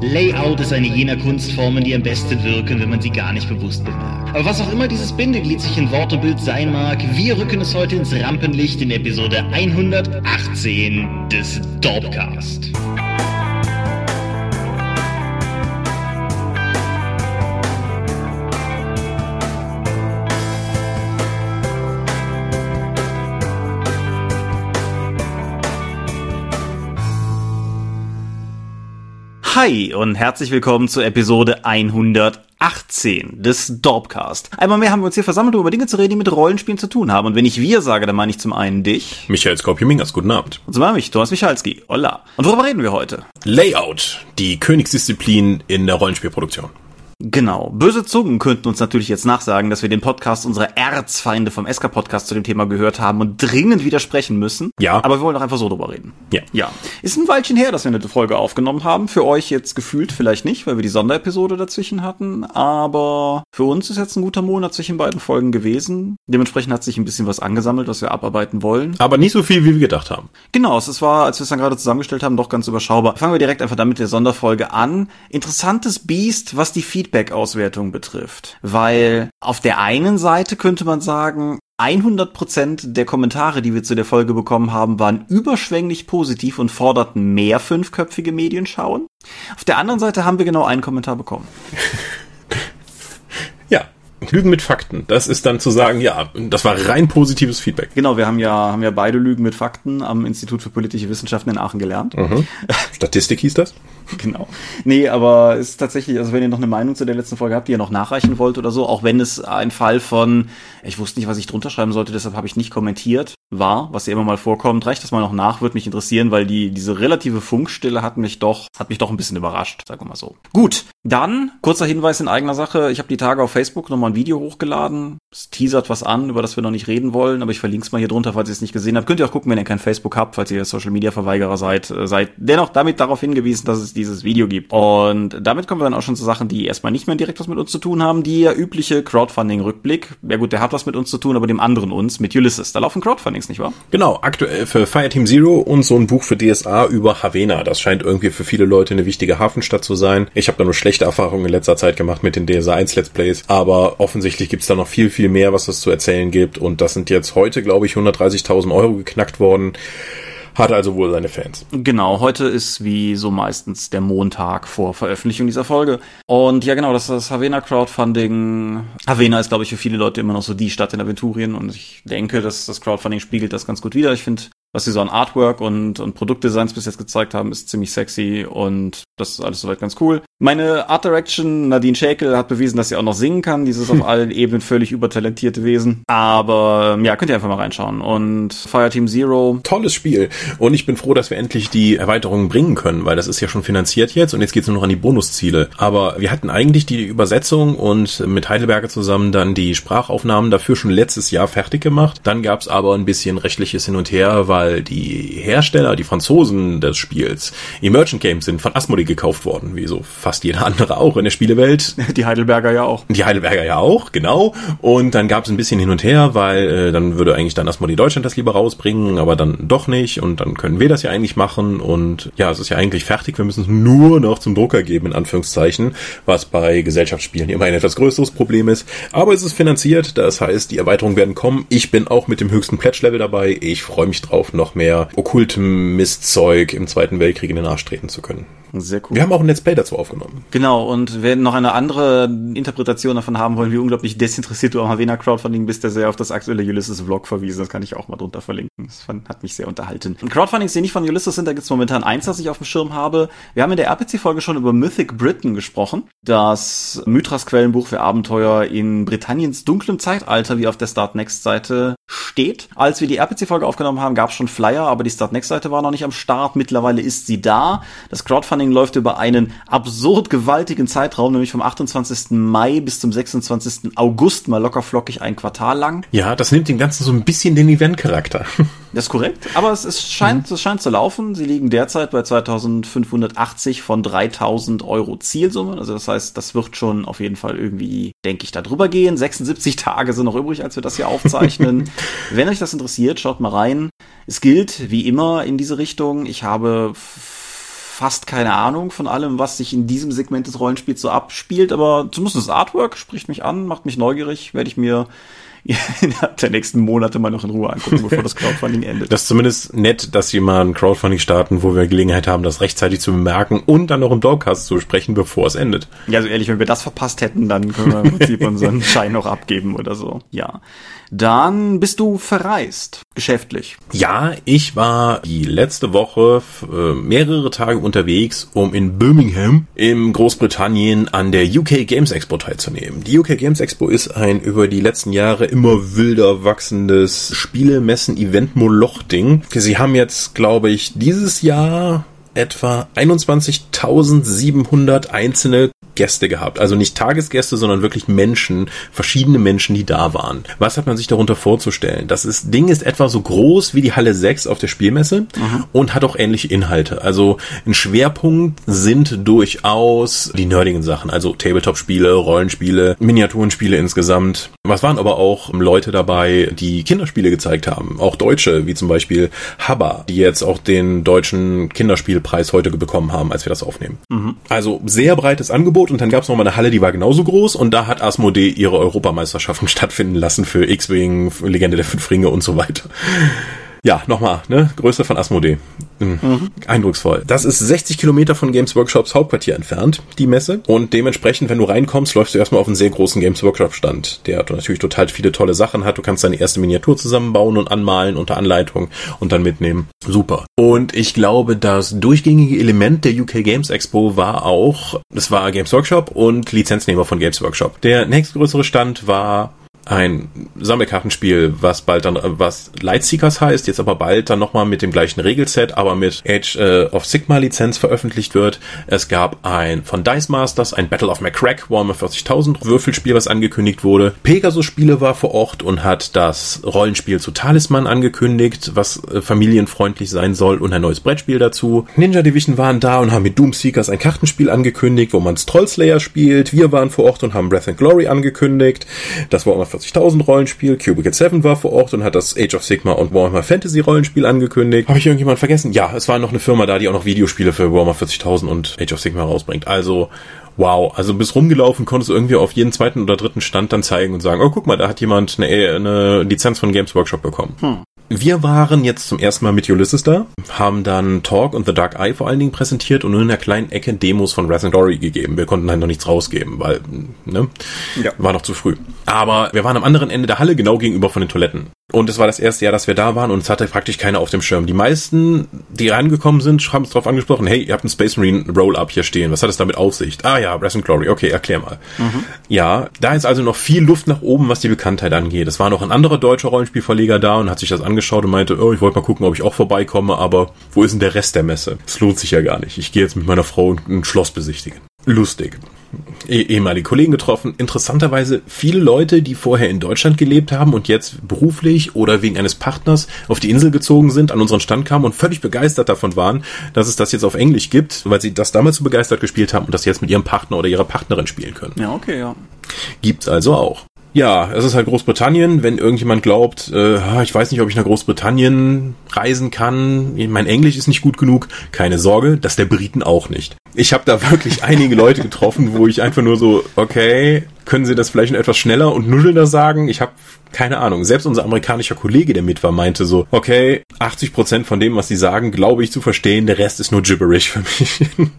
Layout ist eine jener Kunstformen, die am besten wirken, wenn man sie gar nicht bewusst bemerkt. Aber was auch immer dieses Bindeglied sich in Wort und Bild sein mag, wir rücken es heute ins Rampenlicht in Episode 118 des Dorpcast. Hi und herzlich willkommen zur Episode 118 des Dorpcast. Einmal mehr haben wir uns hier versammelt, um über Dinge zu reden, die mit Rollenspielen zu tun haben. Und wenn ich wir sage, dann meine ich zum einen dich. Michael Skorpio-Mingas, guten Abend. Und zum anderen mich, Thomas Michalski. Hola. Und worüber reden wir heute? Layout, die Königsdisziplin in der Rollenspielproduktion. Genau. Böse Zungen könnten uns natürlich jetzt nachsagen, dass wir den Podcast unserer Erzfeinde vom SK-Podcast zu dem Thema gehört haben und dringend widersprechen müssen. Ja. Aber wir wollen doch einfach so drüber reden. Ja. Ja. Ist ein Weilchen her, dass wir eine Folge aufgenommen haben. Für euch jetzt gefühlt vielleicht nicht, weil wir die Sonderepisode dazwischen hatten. Aber für uns ist jetzt ein guter Monat zwischen beiden Folgen gewesen. Dementsprechend hat sich ein bisschen was angesammelt, was wir abarbeiten wollen. Aber nicht so viel, wie wir gedacht haben. Genau, es war, als wir es dann gerade zusammengestellt haben, doch ganz überschaubar. Fangen wir direkt einfach damit der Sonderfolge an. Interessantes Biest, was die Feedback-Auswertung betrifft. Weil auf der einen Seite könnte man sagen, 100% der Kommentare, die wir zu der Folge bekommen haben, waren überschwänglich positiv und forderten mehr fünfköpfige Medienschauen. Auf der anderen Seite haben wir genau einen Kommentar bekommen. Lügen mit Fakten. Das ist dann zu sagen, ja, das war rein positives Feedback. Genau, wir haben ja, haben ja beide Lügen mit Fakten am Institut für politische Wissenschaften in Aachen gelernt. Mhm. Statistik hieß das? Genau. Nee, aber ist tatsächlich, also wenn ihr noch eine Meinung zu der letzten Folge habt, die ihr noch nachreichen wollt oder so, auch wenn es ein Fall von, ich wusste nicht, was ich drunter schreiben sollte, deshalb habe ich nicht kommentiert, war, was ja immer mal vorkommt, reicht das mal noch nach, würde mich interessieren, weil die, diese relative Funkstille hat mich doch, hat mich doch ein bisschen überrascht, sagen wir mal so. Gut, dann, kurzer Hinweis in eigener Sache, ich habe die Tage auf Facebook nochmal ein Video hochgeladen, es teasert was an, über das wir noch nicht reden wollen, aber ich verlinke es mal hier drunter, falls ihr es nicht gesehen habt. Könnt ihr auch gucken, wenn ihr kein Facebook habt, falls ihr Social Media Verweigerer seid, äh, seid dennoch damit darauf hingewiesen, dass es dieses Video gibt. Und damit kommen wir dann auch schon zu Sachen, die erstmal nicht mehr direkt was mit uns zu tun haben. Die ja übliche Crowdfunding-Rückblick. Ja gut, der hat was mit uns zu tun, aber dem anderen uns, mit Ulysses. Da laufen Crowdfundings, nicht wahr? Genau, aktuell für Fireteam Zero und so ein Buch für DSA über Havena. Das scheint irgendwie für viele Leute eine wichtige Hafenstadt zu sein. Ich habe da nur schlechte Erfahrungen in letzter Zeit gemacht mit den DSA 1 Let's Plays, aber offensichtlich gibt's da noch viel, viel mehr, was es zu erzählen gibt. Und das sind jetzt heute, glaube ich, 130.000 Euro geknackt worden. Hat also wohl seine Fans. Genau, heute ist wie so meistens der Montag vor Veröffentlichung dieser Folge. Und ja, genau, das ist das Havena Crowdfunding. Havena ist, glaube ich, für viele Leute immer noch so die Stadt in Aventurien und ich denke, dass das Crowdfunding spiegelt das ganz gut wider. Ich finde, was sie so an Artwork und, und Produktdesigns bis jetzt gezeigt haben, ist ziemlich sexy und das ist alles soweit ganz cool. Meine Art Direction, Nadine Schäkel, hat bewiesen, dass sie auch noch singen kann. Dieses auf allen Ebenen völlig übertalentierte Wesen. Aber ja, könnt ihr einfach mal reinschauen. Und Fireteam Zero. Tolles Spiel. Und ich bin froh, dass wir endlich die Erweiterungen bringen können, weil das ist ja schon finanziert jetzt und jetzt geht's nur noch an die Bonusziele. Aber wir hatten eigentlich die Übersetzung und mit Heidelberger zusammen dann die Sprachaufnahmen dafür schon letztes Jahr fertig gemacht. Dann gab's aber ein bisschen rechtliches Hin und Her, weil die Hersteller, die Franzosen des Spiels, Emergent Games sind von Asmodee gekauft worden, wie so fast jeder andere auch in der Spielewelt. Die Heidelberger ja auch. Die Heidelberger ja auch, genau. Und dann gab es ein bisschen hin und her, weil äh, dann würde eigentlich dann Asmodee Deutschland das lieber rausbringen, aber dann doch nicht. Und dann können wir das ja eigentlich machen. Und ja, es ist ja eigentlich fertig. Wir müssen es nur noch zum Drucker geben, in Anführungszeichen, was bei Gesellschaftsspielen immer ein etwas größeres Problem ist. Aber es ist finanziert, das heißt, die Erweiterungen werden kommen. Ich bin auch mit dem höchsten Pledge-Level dabei. Ich freue mich drauf, noch mehr okkultem Mistzeug im Zweiten Weltkrieg in den Arsch treten zu können. Sehr cool. Wir haben auch ein Let's Play dazu aufgenommen. Genau, und wer noch eine andere Interpretation davon haben wollen, wie unglaublich desinteressiert du am Havena Crowdfunding bist, der sehr auf das aktuelle Ulysses-Vlog verwiesen. Das kann ich auch mal drunter verlinken. Das fand, hat mich sehr unterhalten. Und Crowdfundings, die nicht von Ulysses sind, da gibt's momentan eins, das ich auf dem Schirm habe. Wir haben in der RPC-Folge schon über Mythic Britain gesprochen. Das Mythras Quellenbuch für Abenteuer in Britanniens dunklem Zeitalter, wie auf der Start Next-Seite steht. Als wir die RPC-Folge aufgenommen haben, gab's schon Flyer, aber die Start Next-Seite war noch nicht am Start. Mittlerweile ist sie da. Das Crowdfunding läuft über einen absurd gewaltigen Zeitraum, nämlich vom 28. Mai bis zum 26. August, mal locker flockig ein Quartal lang. Ja, das nimmt dem Ganzen so ein bisschen den Event-Charakter. Das ist korrekt, aber es, es scheint, es scheint zu laufen. Sie liegen derzeit bei 2580 von 3000 Euro Zielsumme. Also das heißt, das wird schon auf jeden Fall irgendwie, denke ich, da drüber gehen. 76 Tage sind noch übrig, als wir das hier aufzeichnen. Wenn euch das interessiert, schaut mal rein. Es gilt, wie immer, in diese Richtung. Ich habe fast keine Ahnung von allem, was sich in diesem Segment des Rollenspiels so abspielt, aber zumindest das Artwork spricht mich an, macht mich neugierig, werde ich mir innerhalb der nächsten Monate mal noch in Ruhe angucken, bevor das Crowdfunding endet. Das ist zumindest nett, dass wir mal ein Crowdfunding starten, wo wir Gelegenheit haben, das rechtzeitig zu bemerken und dann noch im Dogcast zu besprechen, bevor es endet. Ja, also ehrlich, wenn wir das verpasst hätten, dann können wir im Prinzip unseren Schein noch abgeben oder so. Ja. Dann bist du verreist, geschäftlich. Ja, ich war die letzte Woche äh, mehrere Tage unterwegs, um in Birmingham im Großbritannien an der UK Games Expo teilzunehmen. Die UK Games Expo ist ein über die letzten Jahre immer wilder wachsendes Spielemessen-Event-Moloch-Ding. Sie haben jetzt, glaube ich, dieses Jahr etwa 21.700 einzelne Gäste gehabt. Also nicht Tagesgäste, sondern wirklich Menschen, verschiedene Menschen, die da waren. Was hat man sich darunter vorzustellen? Das ist, Ding ist etwa so groß wie die Halle 6 auf der Spielmesse mhm. und hat auch ähnliche Inhalte. Also ein Schwerpunkt sind durchaus die nerdigen Sachen, also Tabletop-Spiele, Rollenspiele, Miniaturenspiele insgesamt. Was waren aber auch Leute dabei, die Kinderspiele gezeigt haben? Auch Deutsche, wie zum Beispiel Habba, die jetzt auch den deutschen Kinderspielpreis heute bekommen haben, als wir das aufnehmen. Mhm. Also sehr breites Angebot und dann gab es noch mal eine Halle, die war genauso groß und da hat Asmodee ihre Europameisterschaften stattfinden lassen für X-Wing, Legende der Fünf Ringe und so weiter. Ja, nochmal, ne? Größe von Asmodee. Mhm. Mhm. Eindrucksvoll. Das ist 60 Kilometer von Games Workshops Hauptquartier entfernt, die Messe. Und dementsprechend, wenn du reinkommst, läufst du erstmal auf einen sehr großen Games Workshop Stand, der natürlich total viele tolle Sachen hat. Du kannst deine erste Miniatur zusammenbauen und anmalen unter Anleitung und dann mitnehmen. Super. Und ich glaube, das durchgängige Element der UK Games Expo war auch, es war Games Workshop und Lizenznehmer von Games Workshop. Der nächstgrößere Stand war ein Sammelkartenspiel, was bald dann, was Lightseekers heißt, jetzt aber bald dann nochmal mit dem gleichen Regelset, aber mit Age äh, of Sigma Lizenz veröffentlicht wird. Es gab ein von Dice Masters, ein Battle of McCrack, Warhammer 40.000 Würfelspiel, was angekündigt wurde. Pegasus Spiele war vor Ort und hat das Rollenspiel zu Talisman angekündigt, was äh, familienfreundlich sein soll und ein neues Brettspiel dazu. Ninja Division waren da und haben mit Doomseekers ein Kartenspiel angekündigt, wo man Trollslayer spielt. Wir waren vor Ort und haben Breath and Glory angekündigt. Das war 40.000 Rollenspiel. Cubicle 7 war vor Ort und hat das Age of Sigma und Warhammer Fantasy Rollenspiel angekündigt. Habe ich irgendjemand vergessen? Ja, es war noch eine Firma da, die auch noch Videospiele für Warhammer 40.000 und Age of Sigma rausbringt. Also wow, also bis rumgelaufen konntest du irgendwie auf jeden zweiten oder dritten Stand dann zeigen und sagen, oh guck mal, da hat jemand eine, eine Lizenz von Games Workshop bekommen. Hm. Wir waren jetzt zum ersten Mal mit Ulysses da, haben dann Talk und The Dark Eye vor allen Dingen präsentiert und nur in der kleinen Ecke Demos von Wrath and Glory gegeben. Wir konnten halt noch nichts rausgeben, weil, ne, ja. war noch zu früh. Aber wir waren am anderen Ende der Halle, genau gegenüber von den Toiletten. Und es war das erste Jahr, dass wir da waren und es hatte praktisch keiner auf dem Schirm. Die meisten, die reingekommen sind, haben es darauf angesprochen, hey, ihr habt einen Space Marine Roll-Up hier stehen. Was hat es damit auf sich? Ah ja, Wrath and Glory. Okay, erklär mal. Mhm. Ja, da ist also noch viel Luft nach oben, was die Bekanntheit angeht. Es war noch ein anderer deutscher Rollenspielverleger da und hat sich das angeschaut und meinte, oh, ich wollte mal gucken, ob ich auch vorbeikomme, aber wo ist denn der Rest der Messe? Es lohnt sich ja gar nicht. Ich gehe jetzt mit meiner Frau ein Schloss besichtigen. Lustig eh, ehemalige Kollegen getroffen. Interessanterweise viele Leute, die vorher in Deutschland gelebt haben und jetzt beruflich oder wegen eines Partners auf die Insel gezogen sind, an unseren Stand kamen und völlig begeistert davon waren, dass es das jetzt auf Englisch gibt, weil sie das damals so begeistert gespielt haben und das jetzt mit ihrem Partner oder ihrer Partnerin spielen können. Ja, okay, ja. Gibt's also auch. Ja, es ist halt Großbritannien. Wenn irgendjemand glaubt, äh, ich weiß nicht, ob ich nach Großbritannien reisen kann, mein Englisch ist nicht gut genug, keine Sorge, das der Briten auch nicht. Ich habe da wirklich einige Leute getroffen, wo ich einfach nur so, okay, können Sie das vielleicht etwas schneller und nuschelnder sagen? Ich habe keine Ahnung. Selbst unser amerikanischer Kollege, der mit war, meinte so, okay, 80 Prozent von dem, was Sie sagen, glaube ich zu verstehen, der Rest ist nur gibberish für mich.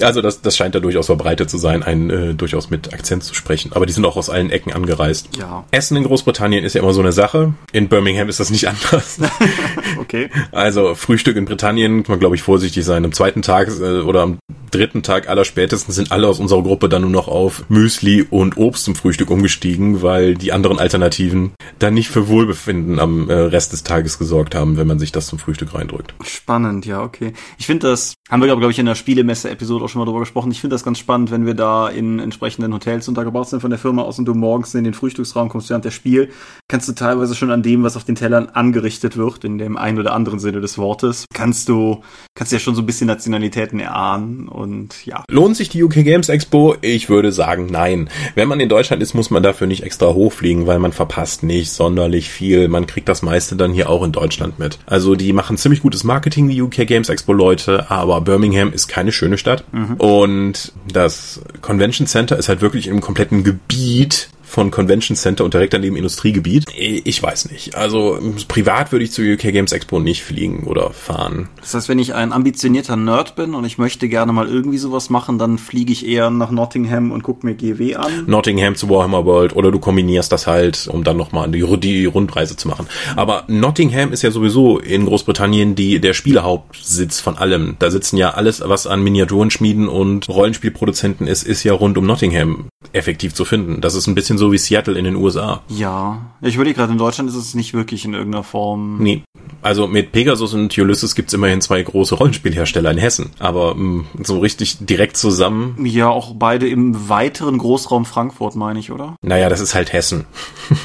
Also das, das scheint da durchaus verbreitet zu sein, einen äh, durchaus mit Akzent zu sprechen. Aber die sind auch aus allen Ecken angereist. Ja. Essen in Großbritannien ist ja immer so eine Sache. In Birmingham ist das nicht anders. okay. Also Frühstück in Britannien, kann man glaube ich vorsichtig sein. Am zweiten Tag äh, oder am dritten Tag aller spätestens sind alle aus unserer Gruppe dann nur noch auf Müsli und Obst zum Frühstück umgestiegen, weil die anderen Alternativen dann nicht für Wohlbefinden am äh, Rest des Tages gesorgt haben, wenn man sich das zum Frühstück reindrückt. Spannend, ja, okay. Ich finde das, haben wir glaube ich in der Spielemesse-Episode auch schon mal drüber gesprochen. Ich finde das ganz spannend, wenn wir da in entsprechenden Hotels untergebracht sind von der Firma aus und du morgens in den Frühstücksraum kommst während der Spiel, kannst du teilweise schon an dem, was auf den Tellern angerichtet wird, in dem einen oder anderen Sinne des Wortes, kannst du, kannst ja schon so ein bisschen Nationalitäten erahnen und ja. Lohnt sich die UK Games Expo? Ich würde sagen, nein. Wenn man in Deutschland ist, muss man dafür nicht extra hochfliegen, weil man verpasst nicht sonderlich viel. Man kriegt das meiste dann hier auch in Deutschland mit. Also die machen ziemlich gutes Marketing, die UK Games Expo Leute, aber Birmingham ist keine schöne Stadt. Mhm. Und das Convention Center ist halt wirklich im kompletten Gebiet von Convention Center und direkt daneben Industriegebiet. Ich weiß nicht. Also privat würde ich zur UK Games Expo nicht fliegen oder fahren. Das heißt, wenn ich ein ambitionierter Nerd bin und ich möchte gerne mal irgendwie sowas machen, dann fliege ich eher nach Nottingham und gucke mir GW an. Nottingham zu Warhammer World oder du kombinierst das halt, um dann nochmal die, die Rundreise zu machen. Aber Nottingham ist ja sowieso in Großbritannien die, der Spielehauptsitz von allem. Da sitzen ja alles, was an Miniaturenschmieden und Rollenspielproduzenten ist, ist ja rund um Nottingham effektiv zu finden. Das ist ein bisschen so wie Seattle in den USA. Ja, ich würde gerade in Deutschland ist es nicht wirklich in irgendeiner Form. Nee. Also mit Pegasus und Ulysses gibt's immerhin zwei große Rollenspielhersteller in Hessen. Aber mh, mm, so richtig direkt zusammen. Ja, auch beide im weiteren Großraum Frankfurt, meine ich, oder? Naja, das ist halt Hessen.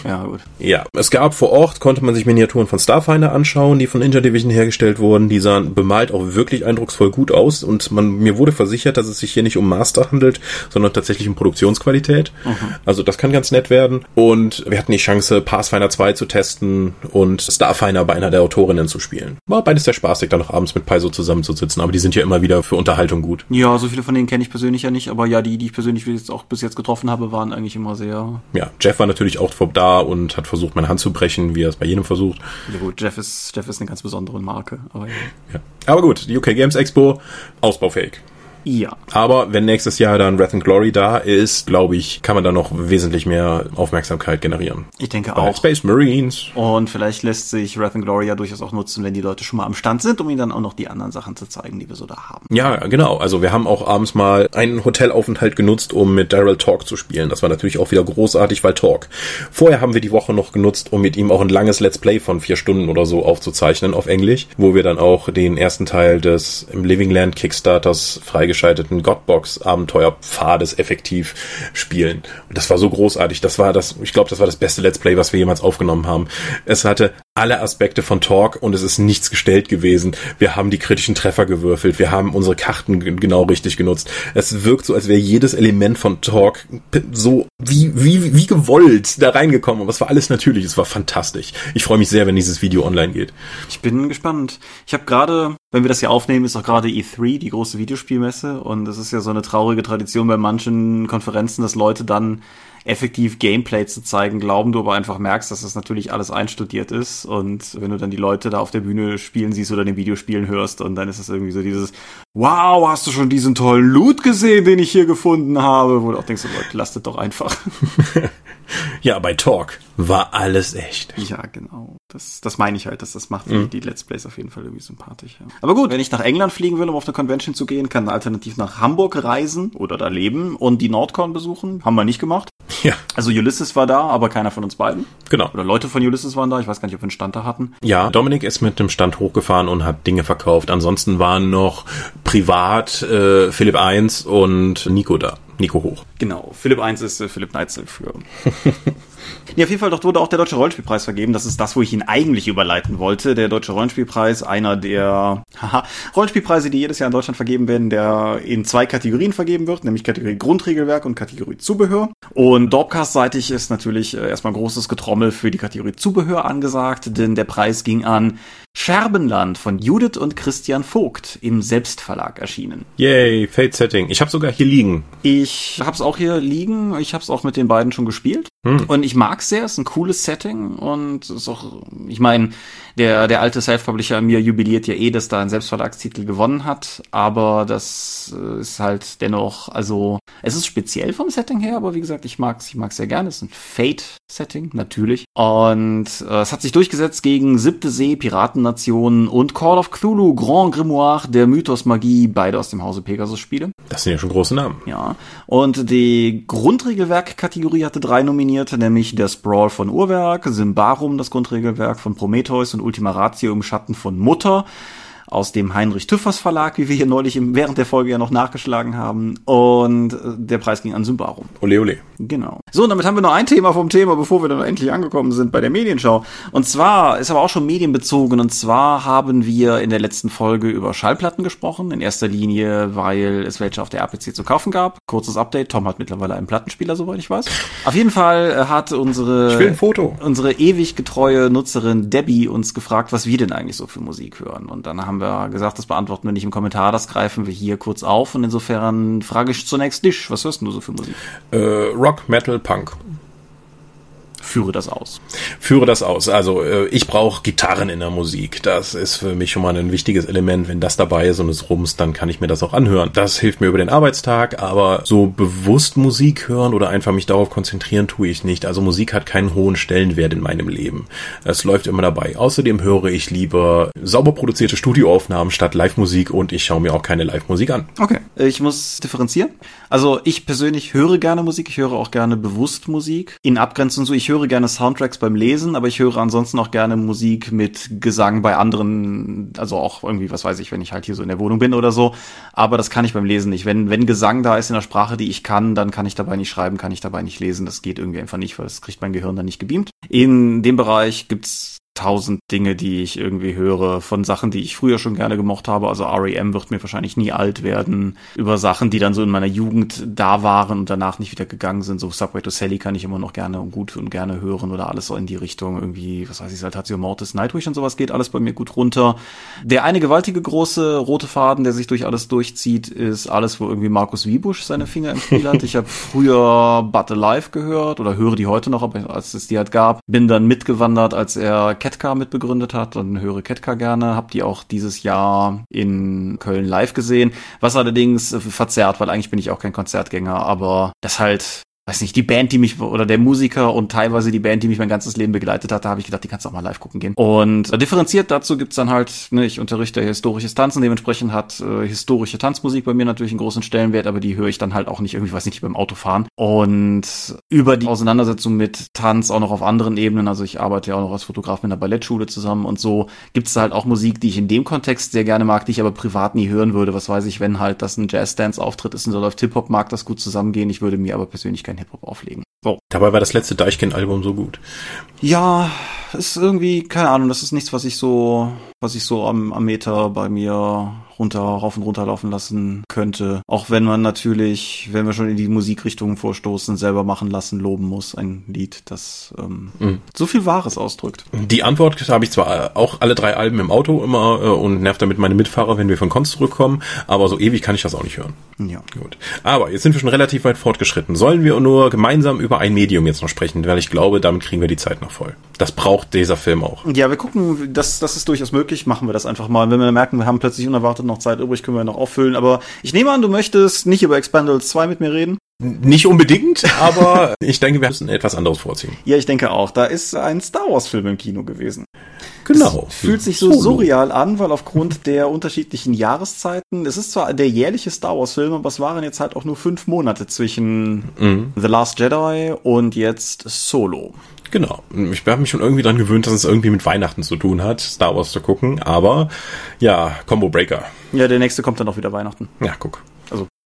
Ja, gut. ja, es gab vor Ort, konnte man sich Miniaturen von Starfinder anschauen, die von Ninja Division hergestellt wurden. Die sahen bemalt auch wirklich eindrucksvoll gut aus. Und man mir wurde versichert, dass es sich hier nicht um Master handelt, sondern tatsächlich um Produktionsqualität. Mhm. Also das kann ganz nett werden. Und wir hatten die Chance, Pathfinder 2 zu testen und Starfinder bei einer der Autorinnen zu spielen. War beides sehr spaßig, dann noch abends mit Paizo zusammenzusitzen, aber die sind ja immer wieder für Unterhaltung gut. Ja, so viele von denen kenne ich persönlich ja nicht, aber ja, die, die ich persönlich jetzt auch bis jetzt getroffen habe, waren eigentlich immer sehr. Ja, Jeff war natürlich auch da und hat versucht, meine Hand zu brechen, wie er es bei jedem versucht. Ja gut, Jeff ist, Jeff ist eine ganz besondere Marke, aber ja. ja. Aber gut, die UK Games Expo, ausbaufähig. Ja. Aber wenn nächstes Jahr dann Wrath and Glory da ist, glaube ich, kann man da noch wesentlich mehr Aufmerksamkeit generieren. Ich denke Bei auch. Space Marines. Und vielleicht lässt sich Wrath and Glory ja durchaus auch nutzen, wenn die Leute schon mal am Stand sind, um ihnen dann auch noch die anderen Sachen zu zeigen, die wir so da haben. Ja, genau. Also wir haben auch abends mal einen Hotelaufenthalt genutzt, um mit Daryl Talk zu spielen. Das war natürlich auch wieder großartig, weil Talk. Vorher haben wir die Woche noch genutzt, um mit ihm auch ein langes Let's Play von vier Stunden oder so aufzuzeichnen auf Englisch, wo wir dann auch den ersten Teil des im Living Land Kickstarters freigeschalteten Godbox Abenteuerpfades effektiv spielen. Und das war so großartig. Das war das, ich glaube, das war das beste Let's Play, was wir jemals aufgenommen haben. Es hatte alle Aspekte von Talk und es ist nichts gestellt gewesen. Wir haben die kritischen Treffer gewürfelt, wir haben unsere Karten genau richtig genutzt. Es wirkt so, als wäre jedes Element von Talk so wie, wie, wie gewollt da reingekommen. Und es war alles natürlich, es war fantastisch. Ich freue mich sehr, wenn dieses Video online geht. Ich bin gespannt. Ich habe gerade, wenn wir das hier aufnehmen, ist auch gerade E3, die große Videospielmesse. Und es ist ja so eine traurige Tradition bei manchen Konferenzen, dass Leute dann effektiv Gameplay zu zeigen glauben, du aber einfach merkst, dass das natürlich alles einstudiert ist und wenn du dann die Leute da auf der Bühne spielen siehst oder den Videospielen hörst und dann ist es irgendwie so dieses Wow, hast du schon diesen tollen Loot gesehen, den ich hier gefunden habe? Wo du auch denkst, Leute, lasst doch einfach. ja, bei Talk war alles echt. Ja, genau. Das, das meine ich halt, dass das macht mhm. die Let's Plays auf jeden Fall irgendwie sympathisch. Ja. Aber gut, wenn ich nach England fliegen will, um auf eine Convention zu gehen, kann alternativ nach Hamburg reisen oder da leben und die Nordcon besuchen. Haben wir nicht gemacht. Ja. Also Ulysses war da, aber keiner von uns beiden. Genau. Oder Leute von Ulysses waren da. Ich weiß gar nicht, ob wir einen Stand da hatten. Ja, Dominik ist mit dem Stand hochgefahren und hat Dinge verkauft. Ansonsten waren noch privat äh, Philipp 1 und Nico da. Nico Hoch. Genau, Philipp 1 ist äh, Philipp Neitzel für. Ja, auf jeden Fall, dort wurde auch der Deutsche Rollenspielpreis vergeben. Das ist das, wo ich ihn eigentlich überleiten wollte. Der Deutsche Rollenspielpreis, einer der haha, Rollenspielpreise, die jedes Jahr in Deutschland vergeben werden, der in zwei Kategorien vergeben wird, nämlich Kategorie Grundregelwerk und Kategorie Zubehör. Und Dorpcast-seitig ist natürlich äh, erstmal großes Getrommel für die Kategorie Zubehör angesagt, denn der Preis ging an Scherbenland von Judith und Christian Vogt im Selbstverlag erschienen. Yay, Fate Setting. Ich habe sogar hier liegen. Ich habe es auch hier liegen. Ich habe es auch mit den beiden schon gespielt. Hm. Und ich mag es sehr. Es ist ein cooles Setting und ist auch, ich meine, der, der alte Self-Publisher mir jubiliert ja eh, dass da ein Selbstverlagstitel gewonnen hat, aber das äh, ist halt dennoch, also es ist speziell vom Setting her, aber wie gesagt, ich mag's, ich mag's sehr gerne. Es ist ein Fate-Setting, natürlich. Und äh, es hat sich durchgesetzt gegen Siebte See, Piratennation und Call of Cthulhu, Grand Grimoire, der Mythos Magie, beide aus dem Hause Pegasus-Spiele. Das sind ja schon große Namen. Ja. Und die Grundregelwerk-Kategorie hatte drei nominierte, nämlich der Sprawl von Uhrwerk, Symbarum, das Grundregelwerk von Prometheus und Ultima Ratio im Schatten von Mutter aus dem Heinrich Tüffers Verlag, wie wir hier neulich im, während der Folge ja noch nachgeschlagen haben. Und äh, der Preis ging an Symbarum. Ole, ole. Genau. So, und damit haben wir noch ein Thema vom Thema, bevor wir dann endlich angekommen sind bei der Medienschau. Und zwar ist aber auch schon medienbezogen. Und zwar haben wir in der letzten Folge über Schallplatten gesprochen. In erster Linie, weil es welche auf der RPC zu kaufen gab. Kurzes Update. Tom hat mittlerweile einen Plattenspieler, soweit ich weiß. Auf jeden Fall äh, hat unsere, unsere ewig getreue Nutzerin Debbie uns gefragt, was wir denn eigentlich so für Musik hören. Und dann haben wir gesagt, das beantworten wir nicht im Kommentar, das greifen wir hier kurz auf. Und insofern frage ich zunächst dich, was hörst du so für Musik? Äh, Rock, Metal, Punk. Führe das aus. Führe das aus. Also äh, ich brauche Gitarren in der Musik. Das ist für mich schon mal ein wichtiges Element. Wenn das dabei ist und es rumst, dann kann ich mir das auch anhören. Das hilft mir über den Arbeitstag, aber so bewusst Musik hören oder einfach mich darauf konzentrieren, tue ich nicht. Also Musik hat keinen hohen Stellenwert in meinem Leben. Es läuft immer dabei. Außerdem höre ich lieber sauber produzierte Studioaufnahmen statt Live-Musik und ich schaue mir auch keine Live-Musik an. Okay. Ich muss differenzieren. Also ich persönlich höre gerne Musik, ich höre auch gerne bewusst Musik. In Abgrenzung so, ich höre gerne Soundtracks beim Lesen, aber ich höre ansonsten auch gerne Musik mit Gesang bei anderen, also auch irgendwie, was weiß ich, wenn ich halt hier so in der Wohnung bin oder so. Aber das kann ich beim Lesen nicht. Wenn, wenn Gesang da ist in der Sprache, die ich kann, dann kann ich dabei nicht schreiben, kann ich dabei nicht lesen. Das geht irgendwie einfach nicht, weil das kriegt mein Gehirn dann nicht gebeamt. In dem Bereich gibt's tausend Dinge, die ich irgendwie höre, von Sachen, die ich früher schon gerne gemocht habe. Also REM wird mir wahrscheinlich nie alt werden. Über Sachen, die dann so in meiner Jugend da waren und danach nicht wieder gegangen sind. So Subway to Sally kann ich immer noch gerne und gut und gerne hören oder alles so in die Richtung irgendwie, was weiß ich, Saltatio Mortis, Nightwish und sowas geht alles bei mir gut runter. Der eine gewaltige große rote Faden, der sich durch alles durchzieht, ist alles, wo irgendwie Markus Wiebusch seine Finger im Spiel hat. Ich habe früher But Alive gehört oder höre die heute noch, aber als es die halt gab, bin dann mitgewandert, als er Ketka mitbegründet hat und höre Ketka gerne. Hab die auch dieses Jahr in Köln live gesehen, was allerdings verzerrt, weil eigentlich bin ich auch kein Konzertgänger, aber das halt weiß nicht, die Band, die mich, oder der Musiker und teilweise die Band, die mich mein ganzes Leben begleitet hat, da habe ich gedacht, die kannst du auch mal live gucken gehen. Und differenziert dazu gibt's dann halt, ne, ich unterrichte historisches Tanzen, dementsprechend hat äh, historische Tanzmusik bei mir natürlich einen großen Stellenwert, aber die höre ich dann halt auch nicht irgendwie, weiß nicht, beim Autofahren. Und über die Auseinandersetzung mit Tanz auch noch auf anderen Ebenen, also ich arbeite ja auch noch als Fotograf mit einer Ballettschule zusammen und so, gibt's da halt auch Musik, die ich in dem Kontext sehr gerne mag, die ich aber privat nie hören würde. Was weiß ich, wenn halt das ein Jazz-Dance-Auftritt ist und so läuft Hip-Hop, mag das gut zusammengehen. Ich würde mir aber persönlich kein Hip-Hop auflegen. So. Dabei war das letzte Deichkind-Album so gut. Ja, ist irgendwie, keine Ahnung, das ist nichts, was ich so, was ich so am, am Meter bei mir runter, rauf und runter laufen lassen könnte. Auch wenn man natürlich, wenn wir schon in die Musikrichtung vorstoßen, selber machen lassen, loben muss. Ein Lied, das ähm, Mhm. so viel Wahres ausdrückt. Die Antwort habe ich zwar auch alle drei Alben im Auto immer äh, und nervt damit meine Mitfahrer, wenn wir von Konz zurückkommen, aber so ewig kann ich das auch nicht hören. Ja. Gut. Aber jetzt sind wir schon relativ weit fortgeschritten. Sollen wir nur gemeinsam über ein Medium jetzt noch sprechen? Weil ich glaube, damit kriegen wir die Zeit noch voll. Das braucht dieser Film auch. Ja, wir gucken, das, das ist durchaus möglich, machen wir das einfach mal. Wenn wir merken, wir haben plötzlich unerwartet noch Zeit übrig, können wir noch auffüllen. Aber ich nehme an, du möchtest nicht über Expendables 2 mit mir reden. Nicht unbedingt, aber ich denke, wir müssen etwas anderes vorziehen. Ja, ich denke auch. Da ist ein Star Wars-Film im Kino gewesen. Genau. Es fühlt sich so surreal an, weil aufgrund der unterschiedlichen Jahreszeiten, es ist zwar der jährliche Star Wars Film, aber es waren jetzt halt auch nur fünf Monate zwischen Mhm. The Last Jedi und jetzt Solo. Genau. Ich habe mich schon irgendwie dran gewöhnt, dass es irgendwie mit Weihnachten zu tun hat, Star Wars zu gucken, aber ja, Combo Breaker. Ja, der nächste kommt dann auch wieder Weihnachten. Ja, guck.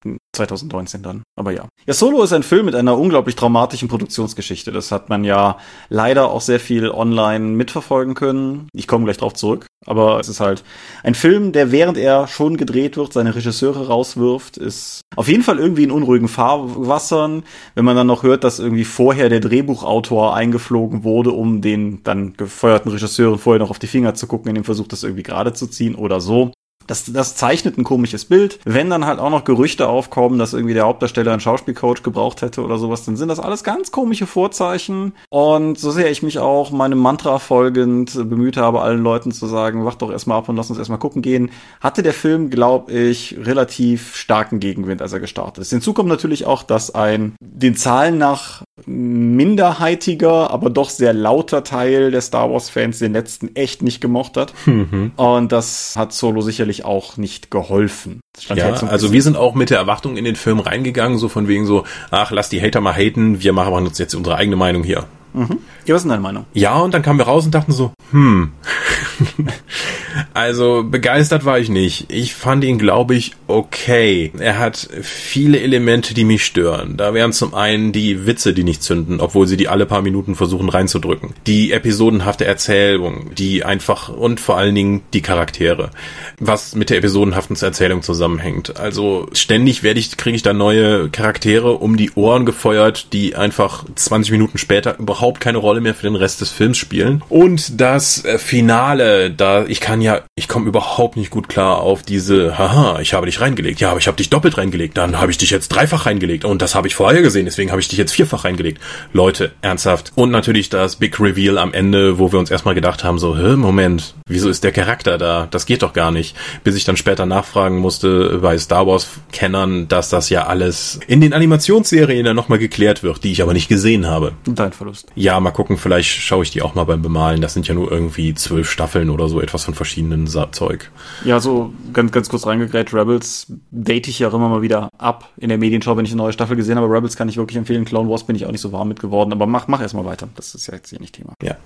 Also 2019 dann. Aber ja. Ja, Solo ist ein Film mit einer unglaublich traumatischen Produktionsgeschichte. Das hat man ja leider auch sehr viel online mitverfolgen können. Ich komme gleich drauf zurück. Aber es ist halt ein Film, der während er schon gedreht wird, seine Regisseure rauswirft, ist auf jeden Fall irgendwie in unruhigen Fahrwassern. Wenn man dann noch hört, dass irgendwie vorher der Drehbuchautor eingeflogen wurde, um den dann gefeuerten Regisseuren vorher noch auf die Finger zu gucken, in dem Versuch, das irgendwie gerade zu ziehen oder so. Das, das zeichnet ein komisches Bild. Wenn dann halt auch noch Gerüchte aufkommen, dass irgendwie der Hauptdarsteller einen Schauspielcoach gebraucht hätte oder sowas, dann sind das alles ganz komische Vorzeichen. Und so sehr ich mich auch meinem Mantra folgend bemüht habe, allen Leuten zu sagen, wacht doch erstmal ab und lass uns erstmal gucken gehen, hatte der Film, glaube ich, relativ starken Gegenwind, als er gestartet ist. Hinzu kommt natürlich auch, dass ein den Zahlen nach minderheitiger, aber doch sehr lauter Teil der Star Wars-Fans den letzten echt nicht gemocht hat. Und das hat Solo sicherlich auch nicht geholfen. Ja, halt also wir sind auch mit der Erwartung in den Film reingegangen, so von wegen so, ach, lass die Hater mal haten, wir machen uns jetzt unsere eigene Meinung hier. Mhm. Ja, was ist deine Meinung? Ja, und dann kamen wir raus und dachten so, hm. also begeistert war ich nicht. Ich fand ihn, glaube ich, okay. Er hat viele Elemente, die mich stören. Da wären zum einen die Witze, die nicht zünden, obwohl sie die alle paar Minuten versuchen reinzudrücken. Die episodenhafte Erzählung, die einfach und vor allen Dingen die Charaktere. Was mit der episodenhaften Erzählung zusammenhängt. Also ständig werde ich, kriege ich da neue Charaktere um die Ohren gefeuert, die einfach 20 Minuten später überhaupt keine Rolle mehr für den Rest des Films spielen. Und das äh, Finale, da ich kann ja, ich komme überhaupt nicht gut klar auf diese, haha, ich habe dich reingelegt. Ja, aber ich habe dich doppelt reingelegt. Dann habe ich dich jetzt dreifach reingelegt. Und das habe ich vorher gesehen, deswegen habe ich dich jetzt vierfach reingelegt. Leute, ernsthaft. Und natürlich das Big Reveal am Ende, wo wir uns erstmal gedacht haben, so, hä, Moment, wieso ist der Charakter da? Das geht doch gar nicht. Bis ich dann später nachfragen musste bei Star Wars-Kennern, dass das ja alles in den Animationsserien dann nochmal geklärt wird, die ich aber nicht gesehen habe. Dein Verlust. Ja, mal gucken, vielleicht schaue ich die auch mal beim Bemalen. Das sind ja nur irgendwie zwölf Staffeln oder so etwas von verschiedenen Sa Zeug. Ja, so ganz, ganz kurz reingegrätscht. Rebels date ich ja auch immer mal wieder ab in der Medienschau, wenn ich eine neue Staffel gesehen habe. Rebels kann ich wirklich empfehlen. Clone Wars bin ich auch nicht so warm mit geworden. Aber mach, mach erstmal weiter. Das ist ja jetzt hier nicht Thema. Ja.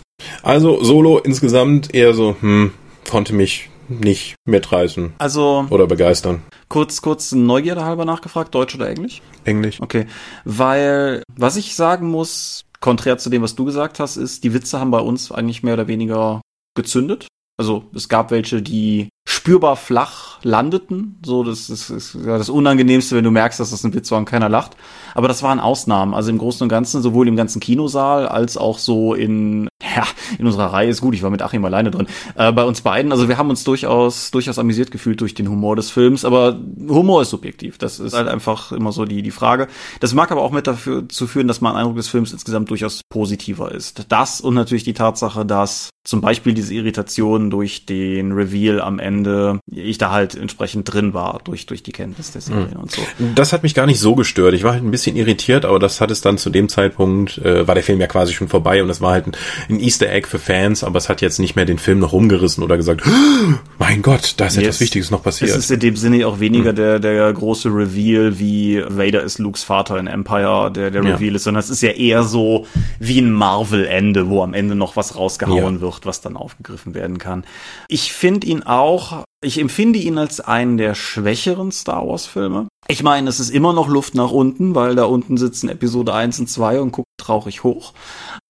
Also Solo insgesamt eher so, hm, konnte mich nicht mitreißen Also oder begeistern. kurz, kurz Neugierde halber nachgefragt, Deutsch oder Englisch? Englisch. Okay, weil was ich sagen muss, konträr zu dem, was du gesagt hast, ist, die Witze haben bei uns eigentlich mehr oder weniger gezündet. Also es gab welche, die spürbar flach landeten. So, das ist, ist ja das Unangenehmste, wenn du merkst, dass das ein Witz war und keiner lacht. Aber das waren Ausnahmen. Also im Großen und Ganzen, sowohl im ganzen Kinosaal als auch so in, ja, in unserer Reihe ist gut, ich war mit Achim alleine drin. Äh, bei uns beiden, also wir haben uns durchaus, durchaus amüsiert gefühlt durch den Humor des Films, aber Humor ist subjektiv. Das ist halt einfach immer so die, die Frage. Das mag aber auch mit dafür zu führen, dass mein Eindruck des Films insgesamt durchaus positiver ist. Das und natürlich die Tatsache, dass zum Beispiel diese Irritation durch den Reveal am Ende, ich da halt entsprechend drin war, durch, durch die Kenntnis der Serien und so. Das hat mich gar nicht so gestört. Ich war halt ein bisschen irritiert, aber das hat es dann zu dem Zeitpunkt, äh, war der Film ja quasi schon vorbei und es war halt ein, ein Easter Egg für Fans, aber es hat jetzt nicht mehr den Film noch rumgerissen oder gesagt, "Oh, mein Gott, da ist etwas Yes. Wichtiges noch passiert. Es ist in dem Sinne auch weniger der, der große Reveal, wie Vader ist Lukes Vater in Empire, der, der Ja. Reveal ist, sondern es ist ja eher so wie ein Marvel-Ende, wo am Ende noch was rausgehauen Ja. wird, was dann aufgegriffen werden kann. Ich finde ihn auch, ich empfinde ihn als einen der schwächeren Star Wars-Filme. Ich meine, es ist immer noch Luft nach unten, weil da unten sitzen Episode 1 und 2 und gucken traurig hoch.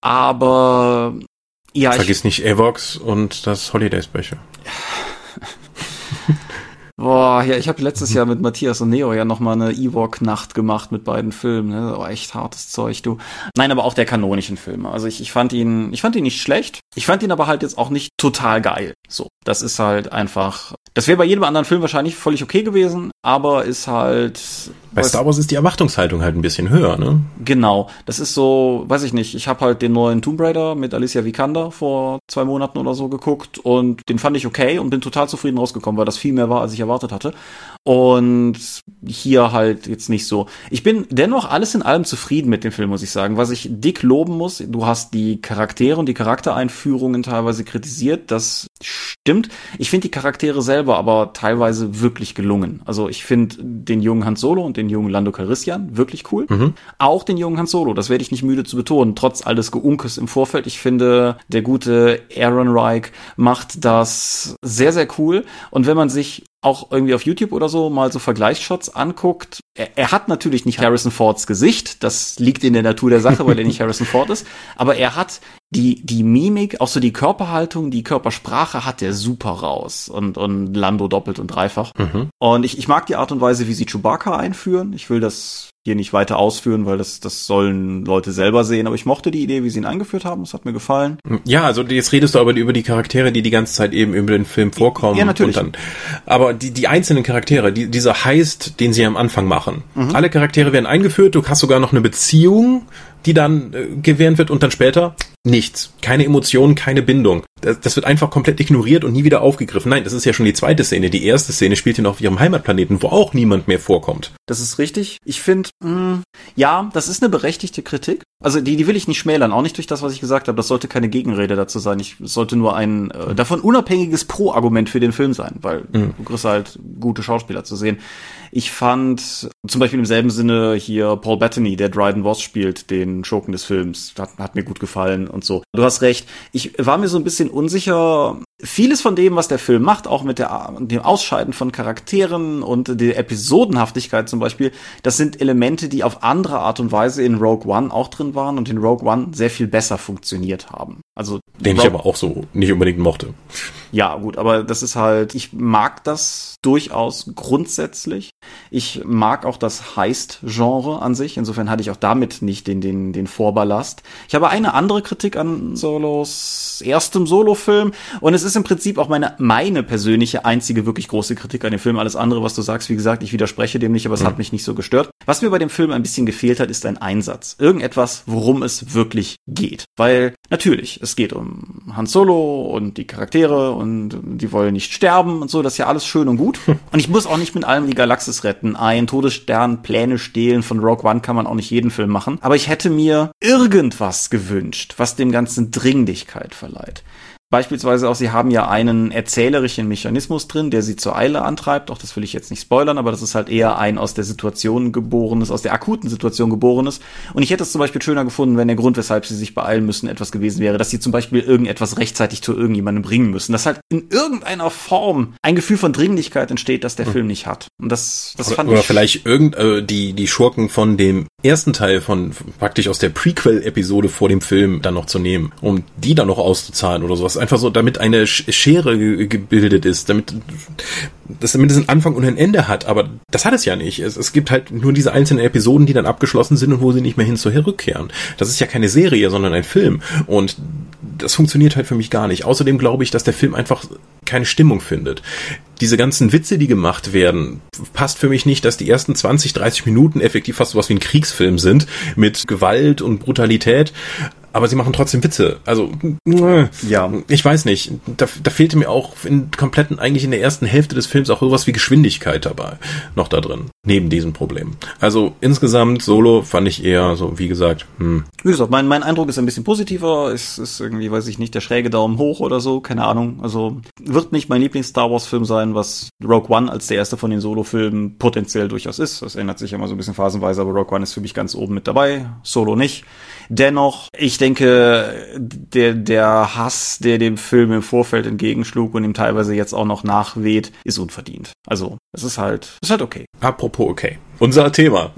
Aber ja, ich, Vergiss nicht Evox und das Holiday Special. Boah, ja, ich habe letztes Jahr mit Matthias und Neo ja noch mal eine Ewok-Nacht gemacht mit beiden Filmen. Ne? War echt hartes Zeug, du. Nein, aber auch der kanonischen Filme. Also ich, ich fand ihn, ich fand ihn nicht schlecht. Ich fand ihn aber halt jetzt auch nicht total geil. So, das ist halt einfach. Das wäre bei jedem anderen Film wahrscheinlich völlig okay gewesen, aber ist halt. Bei Star Wars ist die Erwartungshaltung halt ein bisschen höher, ne? Genau, das ist so, weiß ich nicht, ich habe halt den neuen Tomb Raider mit Alicia Vikander vor zwei Monaten oder so geguckt und den fand ich okay und bin total zufrieden rausgekommen, weil das viel mehr war, als ich erwartet hatte. Und hier halt jetzt nicht so. Ich bin dennoch alles in allem zufrieden mit dem Film, muss ich sagen. Was ich dick loben muss, du hast die Charaktere und die Charaktereinführungen teilweise kritisiert, das stimmt. Ich finde die Charaktere selber aber teilweise wirklich gelungen. Also ich finde den jungen Han Solo und den jungen Lando Calrissian wirklich cool. Auch den jungen Han Solo, das werde ich nicht müde zu betonen, trotz alles Geunkes im Vorfeld. Ich finde, der gute Aaron Reich macht das sehr, sehr cool. Und wenn man sich auch irgendwie auf YouTube oder so mal so Vergleichsshots anguckt, er, er hat natürlich nicht Harrison Fords Gesicht, das liegt in der Natur der Sache, weil er nicht Harrison Ford ist, aber er hat die, die Mimik, auch so die Körperhaltung, die Körpersprache hat er super raus und, und Lando doppelt und dreifach. Und ich, ich mag die Art und Weise, wie sie Chewbacca einführen. Ich will das hier nicht weiter ausführen, weil das, das sollen Leute selber sehen, aber ich mochte die Idee, wie sie ihn eingeführt haben, es hat mir gefallen. Ja, also jetzt redest du aber über die Charaktere, die die ganze Zeit eben über den Film vorkommen. Ja, natürlich. Dann, aber die, die einzelnen Charaktere, die, dieser Heist, den sie am Anfang machen, Mhm. alle Charaktere werden eingeführt, du hast sogar noch eine Beziehung, die dann äh, gewährt wird und dann später nichts. Keine Emotionen, keine Bindung. Das, das wird einfach komplett ignoriert und nie wieder aufgegriffen. Nein, das ist ja schon die zweite Szene. Die erste Szene spielt ja noch auf ihrem Heimatplaneten, wo auch niemand mehr vorkommt. Das ist richtig. Ich finde, ja, das ist eine berechtigte Kritik. Also die, die will ich nicht schmälern, auch nicht durch das, was ich gesagt habe. Das sollte keine Gegenrede dazu sein. Ich sollte nur ein äh, davon unabhängiges Pro-Argument für den Film sein, weil mhm. du kriegst halt gute Schauspieler zu sehen. Ich fand zum Beispiel im selben Sinne hier Paul Bettany, der Dryden Voss spielt, den Schurken des Films, hat, hat mir gut gefallen und so. Du hast recht. Ich war mir so ein bisschen unsicher. Vieles von dem, was der Film macht, auch mit der, dem Ausscheiden von Charakteren und der Episodenhaftigkeit zum Beispiel, das sind Elemente, die auf andere Art und Weise in Rogue One auch drin waren und in Rogue One sehr viel besser funktioniert haben. Also den ich aber auch so nicht unbedingt mochte. Ja, gut, aber das ist halt, ich mag das durchaus grundsätzlich. Ich mag auch das Heist-Genre an sich. Insofern hatte ich auch damit nicht den, den, den Vorballast. Ich habe eine andere Kritik an Solos erstem Solo-Film und es ist im Prinzip auch meine, meine persönliche einzige wirklich große Kritik an dem Film. Alles andere, was du sagst, wie gesagt, ich widerspreche dem nicht, aber es mhm. hat mich nicht so gestört. Was mir bei dem Film ein bisschen gefehlt hat, ist ein Einsatz. Irgendetwas, worum es wirklich geht. Weil natürlich, es geht um Han Solo und die Charaktere und die wollen nicht sterben und so, das ist ja alles schön und gut. Und ich muss auch nicht mit allem die Galaxis retten. Ein Todesstern, Pläne stehlen von Rogue One kann man auch nicht jeden Film machen. Aber ich hätte mir irgendwas gewünscht, was dem Ganzen Dringlichkeit verleiht. Beispielsweise auch, sie haben ja einen erzählerischen Mechanismus drin, der sie zur Eile antreibt. Auch das will ich jetzt nicht spoilern, aber das ist halt eher ein aus der Situation geborenes, aus der akuten Situation geborenes. Und ich hätte es zum Beispiel schöner gefunden, wenn der Grund, weshalb sie sich beeilen müssen, etwas gewesen wäre, dass sie zum Beispiel irgendetwas rechtzeitig zu irgendjemandem bringen müssen. Dass halt in irgendeiner Form ein Gefühl von Dringlichkeit entsteht, das der mhm. Film nicht hat. Und das, das fand oder, ich. Oder vielleicht irgend, äh, die, die Schurken von dem ersten Teil von, praktisch aus der Prequel-Episode vor dem Film dann noch zu nehmen, um die dann noch auszuzahlen oder sowas einfach so, damit eine Schere gebildet ist, damit das zumindest einen Anfang und ein Ende hat, aber das hat es ja nicht. Es, es gibt halt nur diese einzelnen Episoden, die dann abgeschlossen sind und wo sie nicht mehr hin zu rückkehren. Das ist ja keine Serie, sondern ein Film und das funktioniert halt für mich gar nicht. Außerdem glaube ich, dass der Film einfach keine Stimmung findet. Diese ganzen Witze, die gemacht werden, passt für mich nicht, dass die ersten 20, 30 Minuten effektiv fast sowas wie ein Kriegsfilm sind mit Gewalt und Brutalität aber sie machen trotzdem Witze. Also, ja, ich weiß nicht. Da, da fehlte mir auch in kompletten, eigentlich in der ersten Hälfte des Films auch sowas wie Geschwindigkeit dabei, noch da drin, neben diesem Problem. Also insgesamt, Solo fand ich eher so, wie gesagt, hm. Wie gesagt, mein, mein Eindruck ist ein bisschen positiver. Es ist irgendwie, weiß ich nicht, der schräge Daumen hoch oder so, keine Ahnung. Also wird nicht mein Lieblings-Star Wars-Film sein, was Rogue One als der erste von den Solo-Filmen potenziell durchaus ist. Das ändert sich immer so ein bisschen phasenweise, aber Rogue One ist für mich ganz oben mit dabei, Solo nicht. Dennoch, ich denke, der, der Hass, der dem Film im Vorfeld entgegenschlug und ihm teilweise jetzt auch noch nachweht, ist unverdient. Also, es ist halt, ist halt okay. Apropos okay. Unser Thema.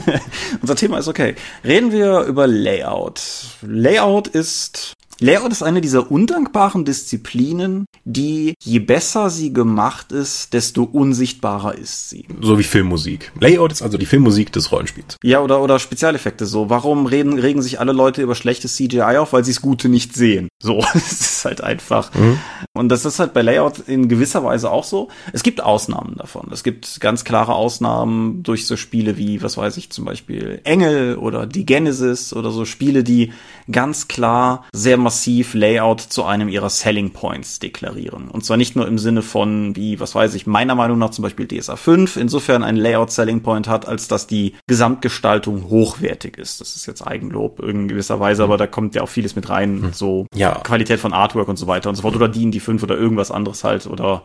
Unser Thema ist okay. Reden wir über Layout. Layout ist Layout ist eine dieser undankbaren Disziplinen, die je besser sie gemacht ist, desto unsichtbarer ist sie. So wie Filmmusik. Layout ist also die Filmmusik des Rollenspiels. Ja, oder, oder Spezialeffekte so. Warum reden, regen sich alle Leute über schlechtes CGI auf? Weil sie es Gute nicht sehen. So, es ist halt einfach. Mhm. Und das ist halt bei Layout in gewisser Weise auch so. Es gibt Ausnahmen davon. Es gibt ganz klare Ausnahmen durch so Spiele wie, was weiß ich, zum Beispiel Engel oder die Genesis oder so Spiele, die ganz klar sehr massiv Layout zu einem ihrer Selling Points deklarieren. Und zwar nicht nur im Sinne von, wie, was weiß ich, meiner Meinung nach zum Beispiel DSA 5 insofern ein Layout Selling Point hat, als dass die Gesamtgestaltung hochwertig ist. Das ist jetzt Eigenlob in gewisser Weise, aber da kommt ja auch vieles mit rein, hm. so ja. Qualität von Artwork und so weiter und so fort oder die in die 5 oder irgendwas anderes halt oder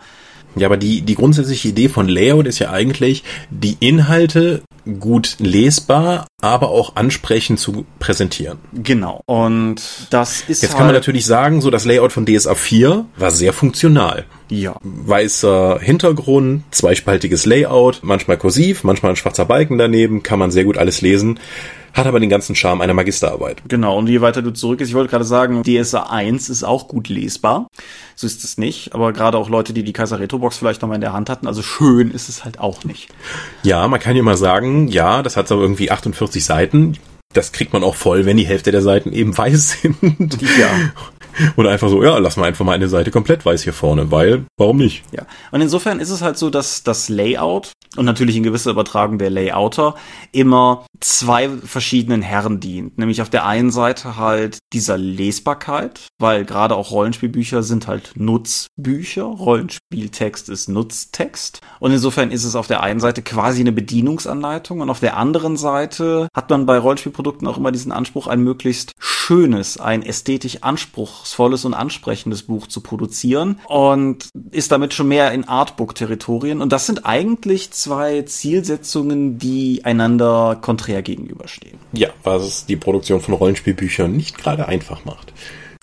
ja, aber die, die grundsätzliche Idee von Layout ist ja eigentlich, die Inhalte gut lesbar, aber auch ansprechend zu präsentieren. Genau. Und das ist Jetzt halt kann man halt natürlich sagen, so das Layout von DSA 4 war sehr funktional. Ja. Weißer Hintergrund, zweispaltiges Layout, manchmal kursiv, manchmal ein schwarzer Balken daneben, kann man sehr gut alles lesen hat aber den ganzen Charme einer Magisterarbeit. Genau, und je weiter du zurück ist, ich wollte gerade sagen, DSA 1 ist auch gut lesbar. So ist es nicht, aber gerade auch Leute, die die Kaiser Retro Box vielleicht noch mal in der Hand hatten, also schön ist es halt auch nicht. Ja, man kann ja mal sagen, ja, das hat so irgendwie 48 Seiten. Das kriegt man auch voll, wenn die Hälfte der Seiten eben weiß sind. Ja. Oder einfach so, ja, lass mal einfach mal eine Seite komplett weiß hier vorne, weil, warum nicht? Ja. Und insofern ist es halt so, dass das Layout und natürlich in gewisser Übertragung der Layouter immer zwei verschiedenen Herren dient. Nämlich auf der einen Seite halt dieser Lesbarkeit, weil gerade auch Rollenspielbücher sind halt Nutzbücher. Rollenspieltext ist Nutztext. Und insofern ist es auf der einen Seite quasi eine Bedienungsanleitung und auf der anderen Seite hat man bei Rollenspielprodukten auch immer diesen Anspruch, ein möglichst schönes, ein ästhetisch anspruchsvolles und ansprechendes Buch zu produzieren und ist damit schon mehr in Artbook-Territorien. Und das sind eigentlich zwei Zielsetzungen, die einander konträr gegenüberstehen. Ja, was die Produktion von Rollenspielbüchern nicht gerade einfach macht.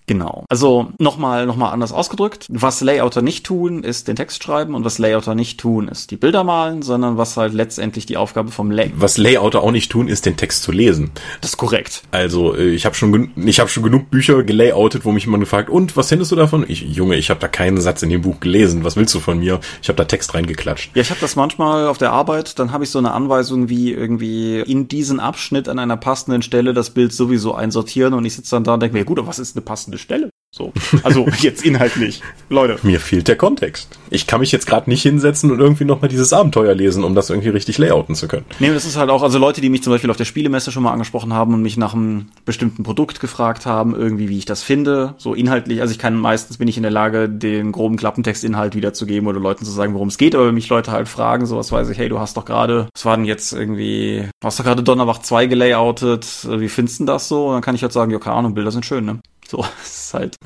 Genau. Also nochmal noch mal anders ausgedrückt. Was Layouter nicht tun, ist den Text schreiben und was Layouter nicht tun, ist die Bilder malen, sondern was halt letztendlich die Aufgabe vom Lay. Was Layouter auch nicht tun, ist den Text zu lesen. Das ist korrekt. Also äh, ich habe schon ich habe schon genug Bücher gelayoutet, wo mich jemand gefragt, und was findest du davon? Ich Junge, ich habe da keinen Satz in dem Buch gelesen. Was willst du von mir? Ich habe da Text reingeklatscht. Ja, ich habe das manchmal auf der Arbeit, dann habe ich so eine Anweisung wie irgendwie in diesen Abschnitt an einer passenden Stelle das Bild sowieso einsortieren und ich sitze dann da und denke mir, gut, aber was ist eine passende Stelle? So. Also jetzt inhaltlich. Leute. Mir fehlt der Kontext. Ich kann mich jetzt gerade nicht hinsetzen und irgendwie nochmal dieses Abenteuer lesen, um das irgendwie richtig layouten zu können. Nee, das ist halt auch, also Leute, die mich zum Beispiel auf der Spielemesse schon mal angesprochen haben und mich nach einem bestimmten Produkt gefragt haben, irgendwie wie ich das finde, so inhaltlich, also ich kann meistens bin ich in der Lage, den groben Klappentextinhalt wiederzugeben oder Leuten zu sagen, worum es geht, aber wenn mich Leute halt fragen, sowas weiß ich, hey, du hast doch gerade, was war denn jetzt irgendwie, du hast doch gerade Donnerwacht 2 gelayoutet, wie findest du das so? Und dann kann ich halt sagen, ja, keine Ahnung, Bilder sind schön, ne? So, es ist halt.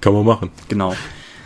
Kann man machen. Genau.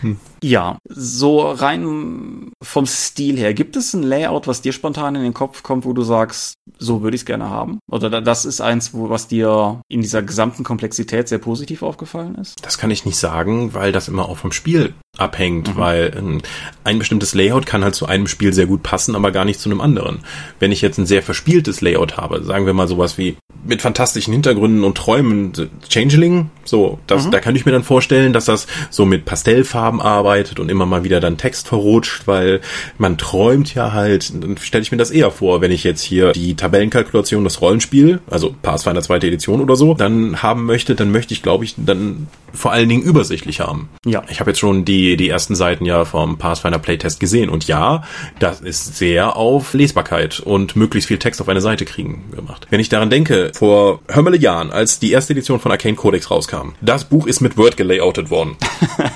Hm. Ja, so rein vom Stil her, gibt es ein Layout, was dir spontan in den Kopf kommt, wo du sagst, so würde ich es gerne haben? Oder das ist eins, wo, was dir in dieser gesamten Komplexität sehr positiv aufgefallen ist? Das kann ich nicht sagen, weil das immer auch vom Spiel abhängt, mhm. weil ein, bestimmtes Layout kann halt zu einem Spiel sehr gut passen, aber gar nicht zu einem anderen. Wenn ich jetzt ein sehr verspieltes Layout habe, sagen wir mal sowas wie mit fantastischen Hintergründen und Träumen, Changeling, so, das, mhm. da kann ich mir dann vorstellen, dass das so mit Pastellfarben arbeitet arbeitet und immer mal wieder dann Text verrutscht, weil man träumt ja halt, dann stelle ich mir das eher vor, wenn ich jetzt hier die Tabellenkalkulation des Rollenspiel, also Pathfinder zweite Edition oder so, dann haben möchte, dann möchte ich, glaube ich, dann vor allen Dingen übersichtlich haben. Ja. Ich habe jetzt schon die, die ersten Seiten ja vom Pathfinder Playtest gesehen und ja, das ist sehr auf Lesbarkeit und möglichst viel Text auf eine Seite kriegen gemacht. Wenn ich daran denke, vor Hömmele Jahren, als die erste Edition von Arcane Codex rauskam, das Buch ist mit Word gelayoutet worden.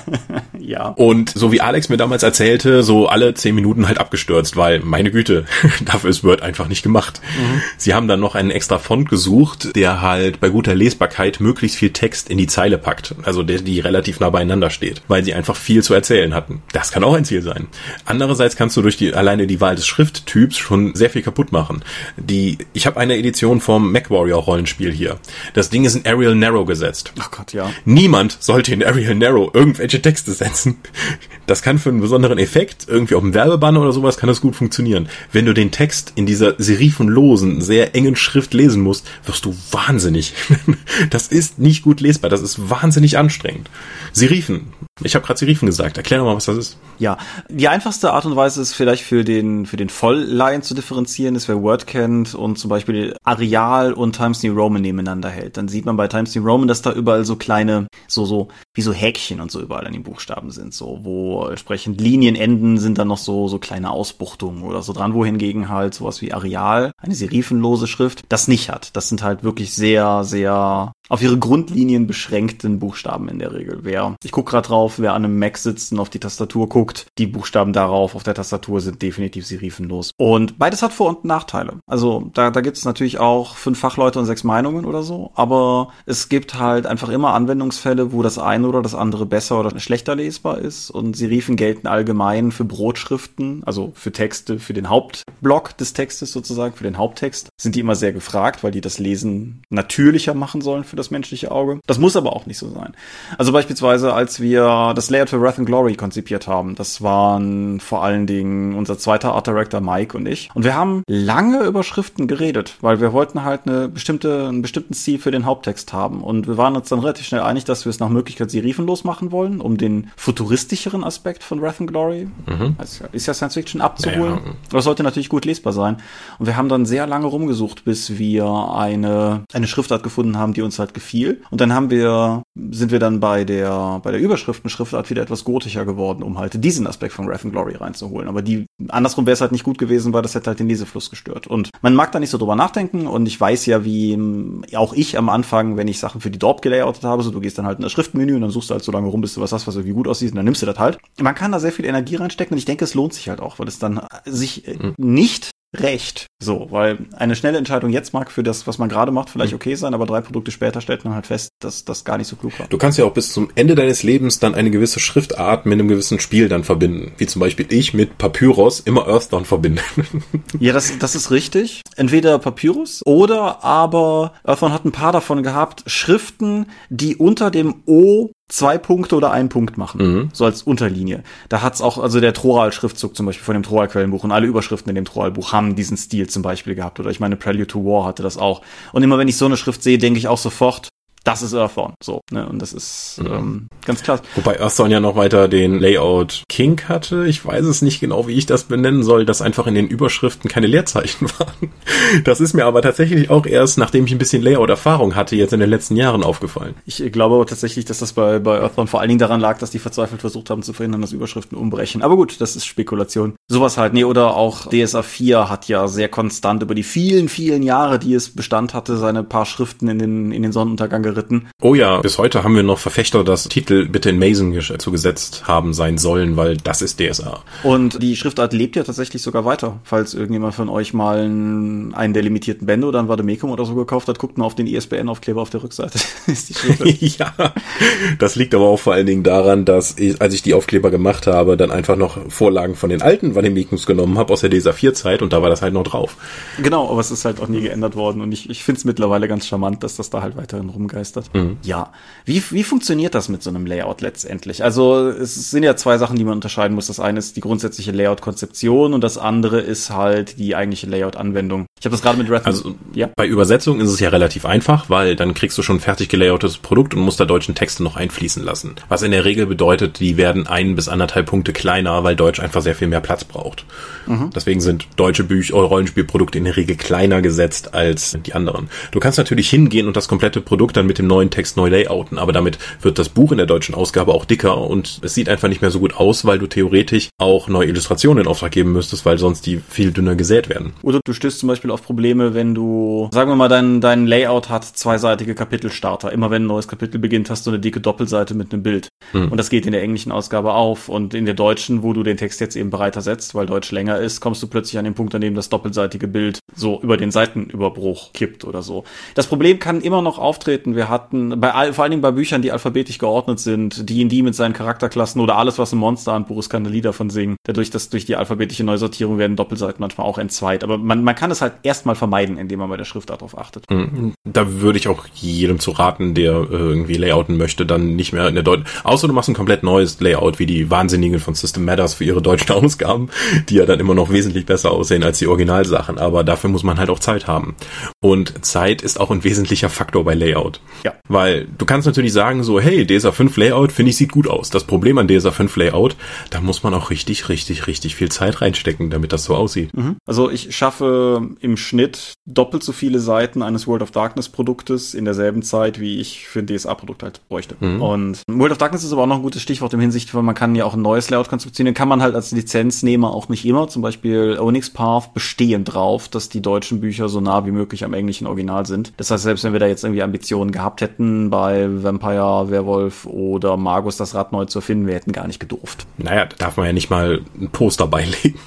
ja. Und so wie Alex mir damals erzählte, so alle zehn Minuten halt abgestürzt, weil, meine Güte, dafür ist Word einfach nicht gemacht. Mhm. Sie haben dann noch einen extra Font gesucht, der halt bei guter Lesbarkeit möglichst viel Text in die Zeile packt also der, die relativ nah beieinander steht, weil sie einfach viel zu erzählen hatten. Das kann auch ein Ziel sein. Andererseits kannst du durch die alleine die Wahl des Schrifttyps schon sehr viel kaputt machen. Die, ich habe eine Edition vom MacWarrior Rollenspiel hier. Das Ding ist in Arial Narrow gesetzt. Ach Gott, ja. Niemand sollte in Arial Narrow irgendwelche Texte setzen. Das kann für einen besonderen Effekt, irgendwie auf dem Werbebanner oder sowas, kann das gut funktionieren. Wenn du den Text in dieser serifenlosen, sehr engen Schrift lesen musst, wirst du wahnsinnig. Das ist nicht gut lesbar. Das ist wahnsinnig anstrengend. Serifen. Ich habe gerade Serifen gesagt. Erklär doch mal, was das ist. Ja, die einfachste Art und Weise ist vielleicht für den für den Vollleihen zu differenzieren, ist wer Word kennt und zum Beispiel Areal und Times New Roman nebeneinander hält. Dann sieht man bei Times New Roman, dass da überall so kleine, so so wie so Häkchen und so überall an den Buchstaben sind, so wo entsprechend Linienenden sind dann noch so so kleine Ausbuchtungen oder so dran, wohingegen halt sowas wie Areal, eine serifenlose Schrift, das nicht hat. Das sind halt wirklich sehr sehr auf ihre Grundlinien beschränkten Buchstaben in der Regel. Wer, ich gucke gerade drauf, wer an einem Mac sitzt und auf die Tastatur guckt, die Buchstaben darauf auf der Tastatur sind definitiv serifenlos. Und beides hat Vor- und Nachteile. Also da, da gibt es natürlich auch fünf Fachleute und sechs Meinungen oder so, aber es gibt halt einfach immer Anwendungsfälle, wo das eine oder das andere besser oder schlechter lesbar ist und Serifen gelten allgemein für Brotschriften, also für Texte, für den Hauptblock des Textes sozusagen, für den Haupttext, sind die immer sehr gefragt, weil die das Lesen natürlicher machen sollen für das menschliche Auge. Das muss aber auch nicht so sein. Also beispielsweise, als wir das Layout für Wrath and Glory konzipiert haben, das waren vor allen Dingen unser zweiter Art Director Mike und ich. Und wir haben lange über Schriften geredet, weil wir wollten halt eine bestimmte, einen bestimmten Stil für den Haupttext haben. Und wir waren uns dann relativ schnell einig, dass wir es nach Möglichkeit serifenlos machen wollen, um den futuristischeren Aspekt von Wrath and Glory, mhm. also ist ja Science Fiction, abzuholen. Ja. Das sollte natürlich gut lesbar sein. Und wir haben dann sehr lange rumgesucht, bis wir eine, eine Schriftart gefunden haben, die uns halt halt gefiel. Und dann haben wir, sind wir dann bei der, bei der Überschriftenschriftart wieder etwas gotischer geworden, um halt diesen Aspekt von Wrath and Glory reinzuholen. Aber die, andersrum wäre es halt nicht gut gewesen, weil das hätte halt den Lesefluss gestört. Und man mag da nicht so drüber nachdenken und ich weiß ja, wie auch ich am Anfang, wenn ich Sachen für die Dorp gelayoutet habe, so du gehst dann halt in das Schriftmenü und dann suchst du halt so lange rum, bis du was hast, was irgendwie gut aussieht und dann nimmst du das halt. Man kann da sehr viel Energie reinstecken und ich denke, es lohnt sich halt auch, weil es dann sich mhm. nicht recht. So, weil eine schnelle Entscheidung jetzt mag für das, was man gerade macht, vielleicht mhm. okay sein, aber drei Produkte später stellt man halt fest, dass das gar nicht so klug war. Du kannst ja auch bis zum Ende deines Lebens dann eine gewisse Schriftart mit einem gewissen Spiel dann verbinden. Wie zum Beispiel ich mit Papyrus immer Earthdawn verbinde. ja, das, das ist richtig. Entweder Papyrus oder aber Earthdawn hat ein paar davon gehabt, Schriften, die unter dem O zwei Punkte oder einen Punkt machen, mhm. so als Unterlinie. Da hat's auch, also der Troral-Schriftzug zum Beispiel von dem Troral-Quellenbuch und alle Überschriften in dem Troral-Buch haben diesen Stil zum Beispiel gehabt. Oder ich meine, Prelude to War hatte das auch. Und immer wenn ich so eine Schrift sehe, denke ich auch sofort, das ist Earthbound. So, ne? Und das ist mhm. ähm, ganz klar. Wobei Earthbound ja noch weiter den Layout King hatte. Ich weiß es nicht genau, wie ich das benennen soll, dass einfach in den Überschriften keine Leerzeichen waren. Das ist mir aber tatsächlich auch erst, nachdem ich ein bisschen Layout-Erfahrung hatte, jetzt in den letzten Jahren aufgefallen. Ich glaube aber tatsächlich, dass das bei, bei Earthbound vor allen Dingen daran lag, dass die verzweifelt versucht haben zu verhindern, dass Überschriften umbrechen. Aber gut, das ist Spekulation. Sowas halt. Nee, oder auch DSA 4 hat ja sehr konstant über die vielen, vielen Jahre, die es Bestand hatte, seine paar Schriften in den, in den Sonnenuntergang geritten. Oh ja, bis heute haben wir noch Verfechter, dass Titel bitte in Mason zugesetzt haben sein sollen, weil das ist DSA. Und die Schriftart lebt ja tatsächlich sogar weiter. Falls irgendjemand von euch mal einen, der limitierten Bände oder ein Vademecum oder so gekauft hat, guckt mal auf den ISBN-Aufkleber auf der Rückseite. ist die ja, das liegt aber auch vor allen Dingen daran, dass ich, als ich die Aufkleber gemacht habe, dann einfach noch Vorlagen von den alten Vademecums genommen habe aus der DSA 4-Zeit und da war das halt noch drauf. Genau, aber es ist halt auch nie geändert worden und ich, ich finde es mittlerweile ganz charmant, dass das da halt weiterhin rumgeistert. Mhm. Ja, wie, wie funktioniert das mit so einem Layout letztendlich? Also es sind ja zwei Sachen, die man unterscheiden muss. Das eine ist die grundsätzliche Layout-Konzeption und das andere ist halt die eigentliche Layout-Anwendung. Ich habe das gerade mit Wrath. Also ja? bei Übersetzung ist es ja relativ einfach, weil dann kriegst du schon fertig gelayoutetes Produkt und musst da deutschen Texte noch einfließen lassen. Was in der Regel bedeutet, die werden ein bis anderthalb Punkte kleiner, weil Deutsch einfach sehr viel mehr Platz braucht. Mhm. Deswegen sind deutsche Bücher, Rollenspielprodukte in der Regel kleiner gesetzt als die anderen. Du kannst natürlich hingehen und das komplette Produkt dann mit dem neuen Text neu layouten, aber damit wird das Buch in der deutschen Ausgabe auch dicker und es sieht einfach nicht mehr so gut aus, weil du theoretisch auch neue Illustrationen in Auftrag geben müsstest, weil sonst die viel dünner gesät werden. Oder du stößt zum Beispiel auf Probleme, wenn du, sagen wir mal, dein, dein Layout hat zweiseitige Kapitelstarter. Immer wenn ein neues Kapitel beginnt, hast du eine dicke Doppelseite mit einem Bild. Mhm. Und das geht in der englischen Ausgabe auf. Und in der deutschen, wo du den Text jetzt eben breiter setzt, weil Deutsch länger ist, kommst du plötzlich an den Punkt, an dem das doppelseitige Bild so über den Seitenüberbruch kippt oder so. Das Problem kann immer noch auftreten. Wir hatten bei vor allen Dingen bei Büchern, die alphabetisch geordnet sind, die in die mit seinen Charakterklassen oder alles, was ein Monster an Buch ist, kann ein Lied singen. Dadurch, dass durch die alphabetische Neusortierung werden Doppelseiten manchmal auch entzweit. Aber man, man kann es halt erstmal vermeiden, indem man bei der Schriftart darauf achtet. Mhm. Da würde ich auch jedem zu raten, der äh, irgendwie layouten möchte, dann nicht mehr in der Deutschen. Außer du machst ein komplett neues Layout, wie die Wahnsinnigen von System Matters für ihre deutschen Ausgaben, die ja dann immer noch wesentlich besser aussehen als die Originalsachen. Aber dafür muss man halt auch Zeit haben. Und Zeit ist auch ein wesentlicher Faktor bei Layout. Ja. Weil du kannst natürlich sagen so, hey, DSA 5 Layout finde ich sieht gut aus. Das Problem an DSA 5 Layout, da muss man auch richtig, richtig, richtig viel Zeit reinstecken, damit das so aussieht. Mhm. Also ich schaffe im Schnitt doppelt so viele Seiten eines World of Darkness Produktes in derselben Zeit, wie ich für ein DSA-Produkt halt bräuchte. Mhm. Und World of Darkness ist aber auch noch ein gutes Stichwort im Hinsicht, weil man kann ja auch ein neues Layout konzeptionieren, kann man halt als Lizenznehmer auch nicht immer. Zum Beispiel Onyx Path bestehen drauf, dass die deutschen Bücher so nah wie möglich am englischen Original sind. Das heißt, selbst wenn wir da jetzt irgendwie Ambitionen gehabt hätten bei Vampire, Werwolf oder Magus das Rad neu zu erfinden, wir hätten gar nicht gedurft. Naja, da darf man ja nicht mal ein Poster beilegen.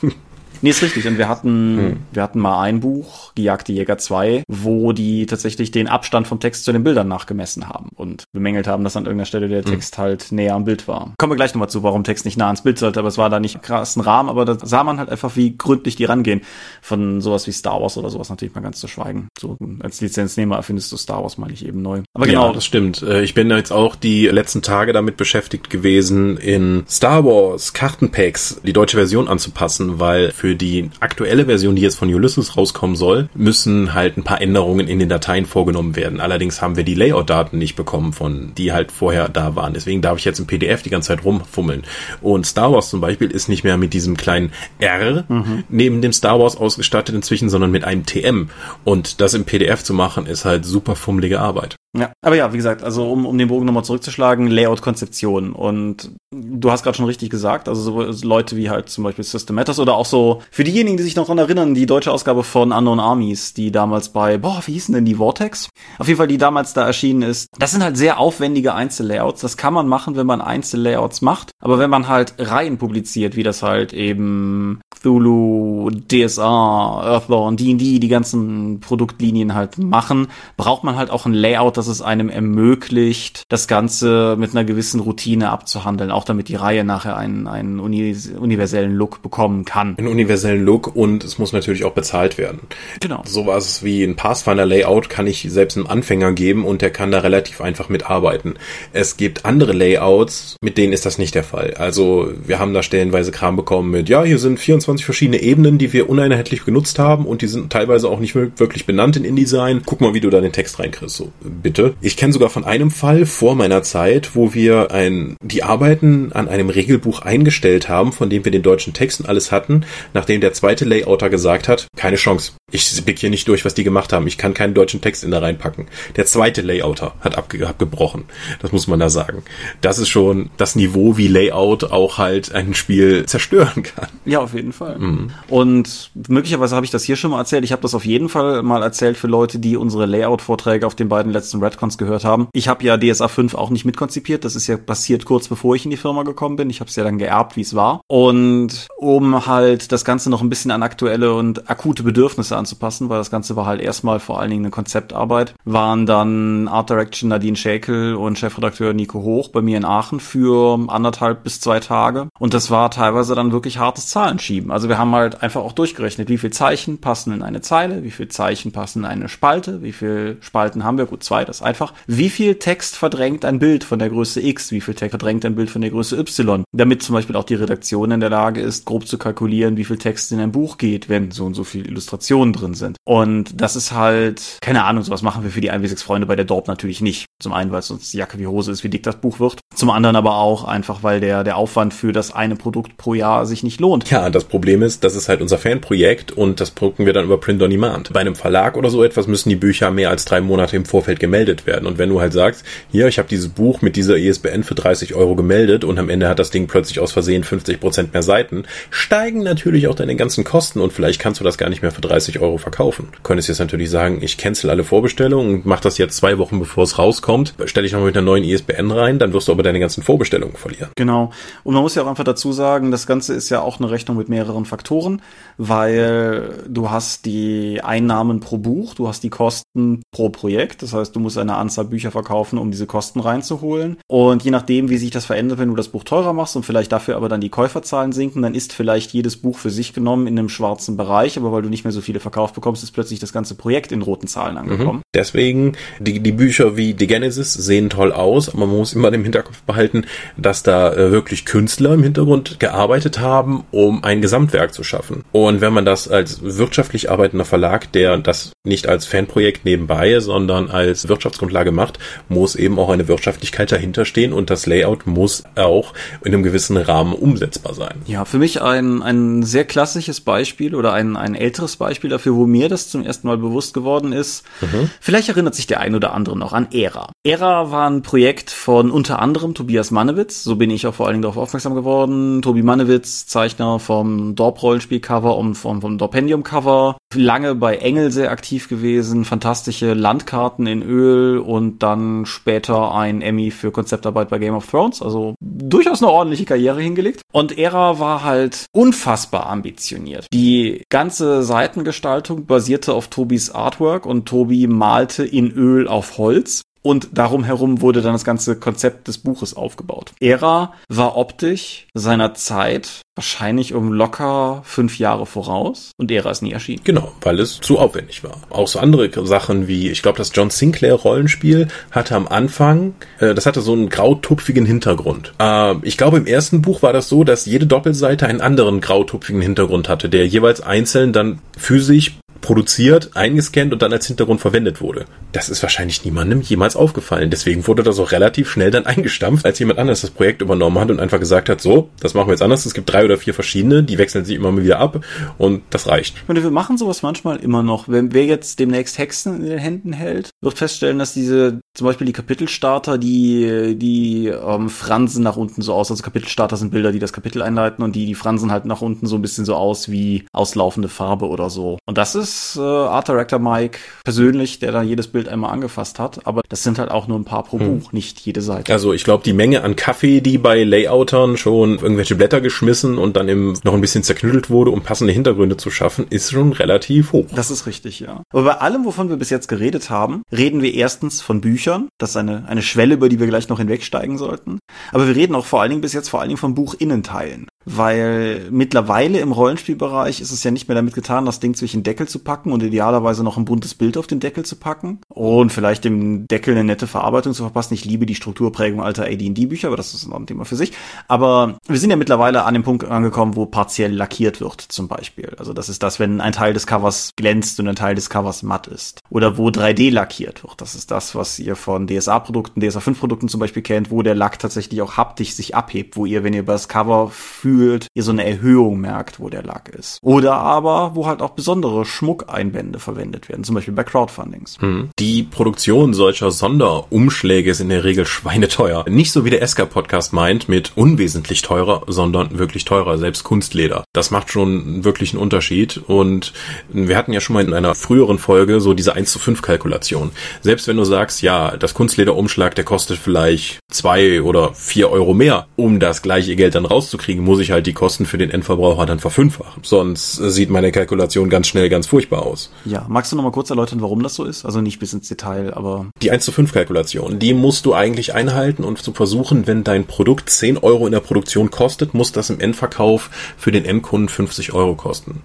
Nee, ist richtig. Und wir hatten, hm. wir hatten mal ein Buch, Gejagte Jäger 2, wo die tatsächlich den Abstand vom Text zu den Bildern nachgemessen haben und bemängelt haben, dass an irgendeiner Stelle der hm. Text hm. halt näher am Bild war. Kommen wir gleich nochmal zu, warum Text nicht nah ans Bild sollte, aber es war da nicht krass ein Rahmen, aber da sah man halt einfach, wie gründlich die rangehen. Von sowas wie Star Wars oder sowas natürlich mal ganz zu schweigen. So als Lizenznehmer erfindest du Star Wars, meine ich eben neu. Aber genau. Ja, das stimmt. Äh, ich bin jetzt auch die letzten Tage damit beschäftigt gewesen, in Star Wars Kartenpacks die deutsche Version anzupassen, weil für die aktuelle aktuelle Version, die jetzt von Ulysses rauskommen soll, müssen halt ein paar Änderungen in den Dateien vorgenommen werden. Allerdings haben wir die Layout-Daten nicht bekommen, von die halt vorher da waren. Deswegen darf ich jetzt im PDF die ganze Zeit rumfummeln. Und Star Wars zum Beispiel ist nicht mehr mit diesem kleinen R mhm. neben dem Star Wars ausgestattet inzwischen, sondern mit einem TM. Und das im PDF zu machen, ist halt super fummelige Arbeit. Ja, aber ja, wie gesagt, also um, um den Bogen nochmal zurückzuschlagen, Layout-Konzeption. Und du hast gerade schon richtig gesagt, also so Leute wie halt zum Beispiel System Matters oder auch so, für diejenigen, die sich noch daran erinnern, die deutsche Ausgabe von Unknown Armies, die damals bei, boah, wie hießen denn die Vortex? Auf jeden Fall, die damals da erschienen ist. Das sind halt sehr aufwendige Einzellayouts. Das kann man machen, wenn man Einzellayouts macht. Aber wenn man halt Reihen publiziert, wie das halt eben Cthulhu, DSA, Earthborn, D&D, die ganzen Produktlinien halt machen, braucht man halt auch ein Layout, dass es einem ermöglicht, das Ganze mit einer gewissen Routine abzuhandeln, auch damit die Reihe nachher einen, einen universellen Look bekommen kann. Einen universellen Look und es muss natürlich auch bezahlt werden. Genau. Sowas wie ein Pathfinder-Layout kann ich selbst einem Anfänger geben und der kann da relativ einfach mitarbeiten. Es gibt andere Layouts, mit denen ist das nicht der Fall. Also wir haben da stellenweise Kram bekommen mit, ja, hier sind 24 verschiedene Ebenen, die wir uneinheitlich genutzt haben und die sind teilweise auch nicht wirklich benannt in InDesign. Guck mal, wie du da den Text reinkriegst. So, bitte. Ich kenne sogar von einem Fall vor meiner Zeit, wo wir ein, die Arbeiten an einem Regelbuch eingestellt haben, von dem wir den deutschen Text und alles hatten, nachdem der zweite Layouter gesagt hat, keine Chance. Ich blick hier nicht durch, was die gemacht haben. Ich kann keinen deutschen Text in da reinpacken. Der zweite Layouter hat abge abgebrochen. Das muss man da sagen. Das ist schon das Niveau, wie Layout auch halt ein Spiel zerstören kann. Ja, auf jeden Fall. Mhm. Und möglicherweise habe ich das hier schon mal erzählt. Ich habe das auf jeden Fall mal erzählt für Leute, die unsere Layout-Vorträge auf den beiden letzten Redcons gehört haben. Ich habe ja DSA 5 auch nicht mitkonzipiert. Das ist ja passiert kurz bevor ich in die Firma gekommen bin. Ich habe es ja dann geerbt, wie es war. Und um halt das Ganze noch ein bisschen an aktuelle und akute Bedürfnisse anzupassen, weil das Ganze war halt erstmal vor allen Dingen eine Konzeptarbeit, waren dann Art Direction Nadine Schäkel und Chefredakteur Nico Hoch bei mir in Aachen für anderthalb bis zwei Tage. Und das war teilweise dann wirklich hartes Zahlenschieben. Also wir haben halt einfach auch durchgerechnet, wie viel Zeichen passen in eine Zeile, wie viel Zeichen passen in eine Spalte, wie viel Spalten haben wir, gut, zwei, ist einfach. Wie viel Text verdrängt ein Bild von der Größe X, wie viel Text verdrängt ein Bild von der Größe Y, damit zum Beispiel auch die Redaktion in der Lage ist, grob zu kalkulieren, wie viel Text in ein Buch geht, wenn so und so viele Illustrationen drin sind. Und das ist halt, keine Ahnung, sowas machen wir für die 1 Freunde bei der Dorp natürlich nicht. Zum einen, weil es uns Jacke wie Hose ist, wie dick das Buch wird. Zum anderen aber auch einfach, weil der, der Aufwand für das eine Produkt pro Jahr sich nicht lohnt. Ja, das Problem ist, das ist halt unser Fanprojekt und das drucken wir dann über Print on Demand. Bei einem Verlag oder so etwas müssen die Bücher mehr als drei Monate im Vorfeld gemeldet werden. Und wenn du halt sagst, hier, ich habe dieses Buch mit dieser ISBN für 30 Euro gemeldet und am Ende hat das Ding plötzlich aus Versehen 50 Prozent mehr Seiten, steigen natürlich auch deine ganzen Kosten und vielleicht kannst du das gar nicht mehr für 30 Euro verkaufen. Du könntest jetzt natürlich sagen, ich cancel alle Vorbestellungen und mach das jetzt zwei Wochen bevor es rauskommt, stelle ich nochmal mit einer neuen ISBN rein, dann wirst du aber deine ganzen Vorbestellungen verlieren. Genau. Und man muss ja auch einfach dazu sagen, das Ganze ist ja auch eine Rechnung mit mehreren Faktoren, weil du hast die Einnahmen pro Buch, du hast die Kosten pro Projekt, das heißt, du musst eine Anzahl Bücher verkaufen, um diese Kosten reinzuholen. Und je nachdem, wie sich das verändert, wenn du das Buch teurer machst und vielleicht dafür aber dann die Käuferzahlen sinken, dann ist vielleicht jedes Buch für sich genommen in einem schwarzen Bereich, aber weil du nicht mehr so viele verkauft bekommst, ist plötzlich das ganze Projekt in roten Zahlen angekommen. Mhm. Deswegen, die, die Bücher wie The Genesis sehen toll aus, aber man muss immer im Hinterkopf behalten, dass da äh, wirklich Künstler im Hintergrund gearbeitet haben, um ein Gesamtwerk zu schaffen. Und wenn man das als wirtschaftlich arbeitender Verlag, der das nicht als Fanprojekt nebenbei, sondern als Wirtschaftsgrundlage macht, muss eben auch eine Wirtschaftlichkeit dahinter stehen und das Layout muss auch in einem gewissen Rahmen umsetzbar sein. Ja, für mich ein, ein sehr klassisches Beispiel oder ein, ein älteres Beispiel dafür, wo mir das zum ersten Mal bewusst geworden ist. Mhm. Vielleicht erinnert sich der ein oder andere noch an Ära. Ära war ein Projekt von unter anderem Tobias Mannewitz. So bin ich auch vor allen Dingen darauf aufmerksam geworden. Tobi Mannewitz, Zeichner vom Dorp-Rollenspiel-Cover und vom, vom Dorpendium-Cover. Lange bei Engel sehr aktiv gewesen. Fantastische Landkarten in Öl und dann später ein Emmy für Konzeptarbeit bei Game of Thrones. Also durchaus eine ordentliche Karriere hingelegt. Und Ära war halt unfassbar ambitioniert. Die ganze Seitengestaltung basierte auf Tobis Artwork und Tobi malte in Öl auf Holz. Und darum herum wurde dann das ganze Konzept des Buches aufgebaut. Ära war optisch seiner Zeit wahrscheinlich um locker fünf Jahre voraus und Ära ist nie erschienen. Genau, weil es zu aufwendig war. Auch so andere Sachen wie, ich glaube, das John Sinclair Rollenspiel hatte am Anfang, äh, das hatte so einen grautupfigen Hintergrund. Äh, ich glaube, im ersten Buch war das so, dass jede Doppelseite einen anderen grautupfigen Hintergrund hatte, der jeweils einzeln dann physisch produziert, eingescannt und dann als Hintergrund verwendet wurde. Das ist wahrscheinlich niemandem jemals aufgefallen. Deswegen wurde das auch relativ schnell dann eingestampft, als jemand anders das Projekt übernommen hat und einfach gesagt hat, so, das machen wir jetzt anders. Es gibt drei oder vier verschiedene, die wechseln sich immer mal wieder ab und das reicht. Und wir machen sowas manchmal immer noch. Wenn wer jetzt demnächst Hexen in den Händen hält, wird feststellen, dass diese, zum Beispiel die Kapitelstarter, die, die ähm, fransen nach unten so aus. Also Kapitelstarter sind Bilder, die das Kapitel einleiten und die, die fransen halt nach unten so ein bisschen so aus wie auslaufende Farbe oder so. Und das ist äh, Art Director Mike persönlich, der da jedes Bild einmal angefasst hat. Aber das sind halt auch nur ein paar pro hm. Buch, nicht jede Seite. Also ich glaube, die Menge an Kaffee, die bei Layoutern schon irgendwelche Blätter geschmissen und dann eben noch ein bisschen zerknüttelt wurde, um passende Hintergründe zu schaffen, ist schon relativ hoch. Das ist richtig, ja. Aber bei allem, wovon wir bis jetzt geredet haben, reden wir erstens von Büchern. Das ist eine, eine Schwelle, über die wir gleich noch hinwegsteigen sollten. Aber wir reden auch vor allen Dingen bis jetzt vor allen Dingen von Buchinnenteilen weil mittlerweile im Rollenspielbereich ist es ja nicht mehr damit getan, das Ding zwischen Deckel zu packen und idealerweise noch ein buntes Bild auf den Deckel zu packen und vielleicht dem Deckel eine nette Verarbeitung zu verpassen. Ich liebe die Strukturprägung alter AD&D-Bücher, aber das ist noch ein Thema für sich. Aber wir sind ja mittlerweile an dem Punkt angekommen, wo partiell lackiert wird, zum Beispiel. Also das ist das, wenn ein Teil des Covers glänzt und ein Teil des Covers matt ist. Oder wo 3D lackiert wird. Das ist das, was ihr von DSA-Produkten, DSA-5-Produkten zum Beispiel kennt, wo der Lack tatsächlich auch haptisch sich abhebt, wo ihr, wenn ihr über das Cover fühlt, fühlt, ihr so eine Erhöhung merkt, wo der Lack ist. Oder aber, wo halt auch besondere Schmuckeinbände verwendet werden, zum Beispiel bei Crowdfundings. Hm. Die Produktion solcher Sonderumschläge ist in der Regel schweineteuer. Nicht so wie der Eska-Podcast meint, mit unwesentlich teurer, sondern wirklich teurer, selbst Kunstleder. Das macht schon wirklich einen Unterschied und wir hatten ja schon mal in einer früheren Folge so diese 1 zu 5 Kalkulation. Selbst wenn du sagst, ja, das Kunstlederumschlag, der kostet vielleicht zwei oder vier Euro mehr, um das gleiche Geld dann rauszukriegen, muss ich halt die Kosten für den Endverbraucher dann verfünffachen. Sonst sieht meine Kalkulation ganz schnell ganz furchtbar aus. Ja, magst du noch mal kurz erläutern, warum das so ist? Also nicht bis ins Detail, aber... Die 1 zu 5 Kalkulation, die musst du eigentlich einhalten und zu versuchen, wenn dein Produkt 10 Euro in der Produktion kostet, muss das im Endverkauf für den Endkunden 50 Euro kosten.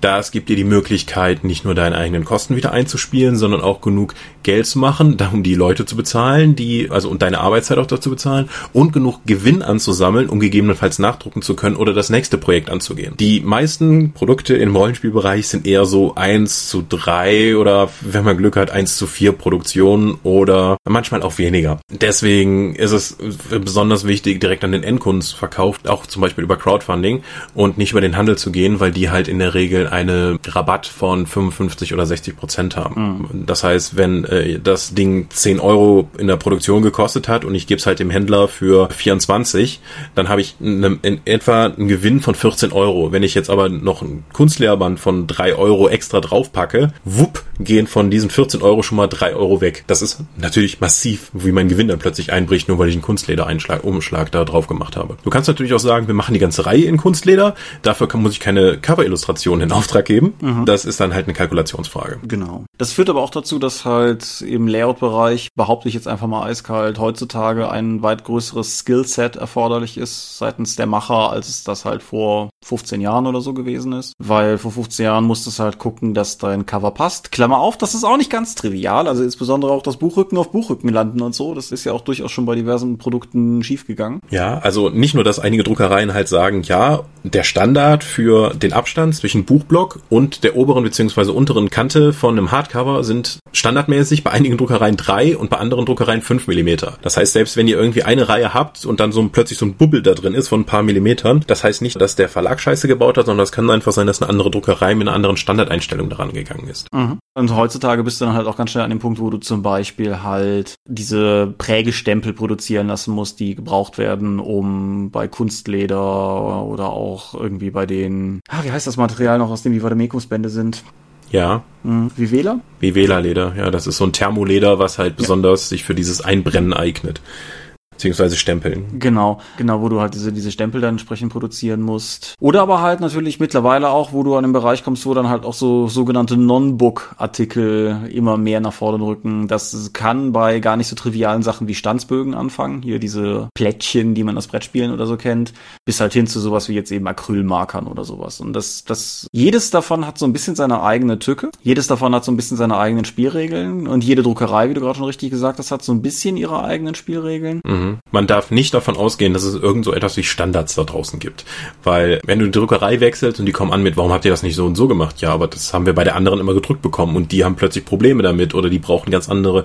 Das gibt dir die Möglichkeit, nicht nur deine eigenen Kosten wieder einzuspielen, sondern auch genug Geld zu machen, um die Leute zu bezahlen, die, also und deine Arbeitszeit auch dazu bezahlen und genug Gewinn anzusammeln, um gegebenenfalls nachdrucken zu können oder das nächste Projekt anzugehen. Die meisten Produkte im Rollenspielbereich sind eher so eins zu drei oder wenn man Glück hat, eins zu vier Produktionen oder manchmal auch weniger. Deswegen ist es besonders wichtig, direkt an den Endkunden zu verkaufen, auch zum Beispiel über Crowdfunding und nicht über den Handel zu gehen, weil die halt in der Regel eine Rabatt von 55 oder 60 Prozent haben. Mhm. Das heißt, wenn äh, das Ding 10 Euro in der Produktion gekostet hat und ich gebe es halt dem Händler für 24, dann habe ich eine, in etwa einen Gewinn von 14 Euro. Wenn ich jetzt aber noch ein Kunstlehrband von 3 Euro extra draufpacke, wupp, gehen von diesen 14 Euro schon mal 3 Euro weg. Das ist natürlich massiv, wie mein Gewinn dann plötzlich einbricht, nur weil ich einen Kunstleder-Umschlag da drauf gemacht habe. Du kannst natürlich auch sagen, wir machen die ganze Reihe in Kunstleder, dafür kann, muss ich keine Cover-Illustration in Auftrag geben. Mhm. Das ist dann halt eine Kalkulationsfrage. Genau. Das führt aber auch dazu, dass halt im Layout-Bereich, behaupte ich jetzt einfach mal eiskalt, heutzutage ein weit größeres Skillset erforderlich ist seitens der Macher, als es das halt vor 15 Jahren oder so gewesen ist. Weil vor 15 Jahren musstest du halt gucken, dass dein Cover passt. Klammer auf, das ist auch nicht ganz trivial. Also insbesondere auch das Buchrücken auf Buchrücken landen und so. Das ist ja auch durchaus schon bei diversen Produkten schiefgegangen. Ja, also nicht nur, dass einige Druckereien halt sagen, ja, der Standard für den Abstand zwischen Buchblock und der oberen bzw. unteren Kante von einem Hardcover sind standardmäßig bei einigen Druckereien drei und bei anderen Druckereien fünf Millimeter. Das heißt, selbst wenn ihr irgendwie eine Reihe habt und dann so plötzlich so ein Bubbel da drin ist von ein paar Millimetern, das heißt nicht, dass der Verlag Scheiße gebaut hat, sondern es kann einfach sein, dass eine andere Druckerei mit einer anderen Standardeinstellung daran gegangen ist. Mhm. Und heutzutage bist du dann halt auch ganz schnell an dem Punkt, wo du zum Beispiel halt diese Prägestempel produzieren lassen musst, die gebraucht werden, um bei Kunstleder oder auch irgendwie bei den, ah, wie heißt das Material noch, aus dem die Vademekus-Bände sind? Ja. Mhm. Vivela? Vivela-Leder, ja, das ist so ein Thermoleder, was halt besonders ja. sich für dieses Einbrennen eignet beziehungsweise Stempeln. Genau, genau, wo du halt diese, diese Stempel dann entsprechend produzieren musst. Oder aber halt natürlich mittlerweile auch, wo du an den Bereich kommst, wo dann halt auch so sogenannte Non-Book-Artikel immer mehr nach vorne rücken. Das kann bei gar nicht so trivialen Sachen wie Stanzbögen anfangen. Hier diese Plättchen, die man aus Brettspielen oder so kennt, bis halt hin zu sowas wie jetzt eben Acrylmarkern oder sowas. Und das, das, jedes davon hat so ein bisschen seine eigene Tücke. Jedes davon hat so ein bisschen seine eigenen Spielregeln. Und jede Druckerei, wie du gerade schon richtig gesagt hast, hat so ein bisschen ihre eigenen Spielregeln. Mhm. Man darf nicht davon ausgehen, dass es irgend so etwas wie Standards da draußen gibt. Weil, wenn du die Druckerei wechselst und die kommen an mit, warum habt ihr das nicht so und so gemacht? Ja, aber das haben wir bei der anderen immer gedrückt bekommen und die haben plötzlich Probleme damit oder die brauchen ganz andere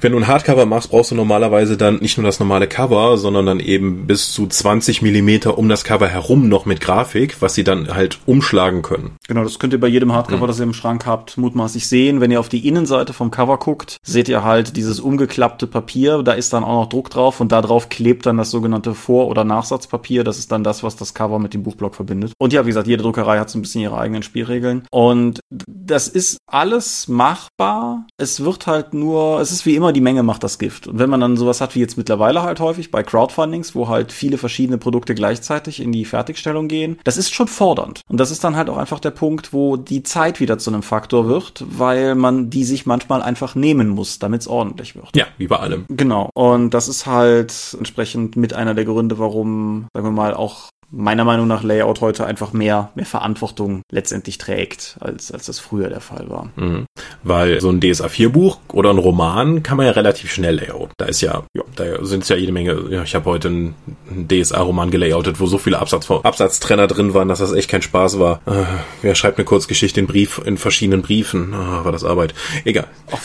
wenn du ein Hardcover machst, brauchst du normalerweise dann nicht nur das normale Cover, sondern dann eben bis zu 20 Millimeter um das Cover herum noch mit Grafik, was sie dann halt umschlagen können. Genau, das könnt ihr bei jedem Hardcover, mhm. das ihr im Schrank habt, mutmaßlich sehen. Wenn ihr auf die Innenseite vom Cover guckt, seht ihr halt dieses umgeklappte Papier. Da ist dann auch noch Druck drauf und da drauf klebt dann das sogenannte Vor- oder Nachsatzpapier. Das ist dann das, was das Cover mit dem Buchblock verbindet. Und ja, wie gesagt, jede Druckerei hat so ein bisschen ihre eigenen Spielregeln. Und das ist alles machbar. Es wird halt nur, es ist wie immer immer die Menge macht das Gift. Und wenn man dann sowas hat wie jetzt mittlerweile halt häufig bei Crowdfundings, wo halt viele verschiedene Produkte gleichzeitig in die Fertigstellung gehen, das ist schon fordernd. Und das ist dann halt auch einfach der Punkt, wo die Zeit wieder zu einem Faktor wird, weil man die sich manchmal einfach nehmen muss, damit es ordentlich wird. Ja, wie bei allem. Genau. Und das ist halt entsprechend mit einer der Gründe, warum, sagen wir mal, auch meiner Meinung nach Layout heute einfach mehr, mehr Verantwortung letztendlich trägt, als, als das früher der Fall war. Mhm. Weil so ein DSA-4-Buch oder ein Roman kann man ja relativ schnell Layout. Da ist ja, ja da sind es ja jede Menge, ja, ich habe heute einen, DSA-Roman gelayoutet, wo so viele Absatz, Absatztrenner drin waren, dass das echt kein Spaß war. Äh, wer schreibt eine Kurzgeschichte in Brief, in verschiedenen Briefen? Oh, war das Arbeit. Egal. Oh,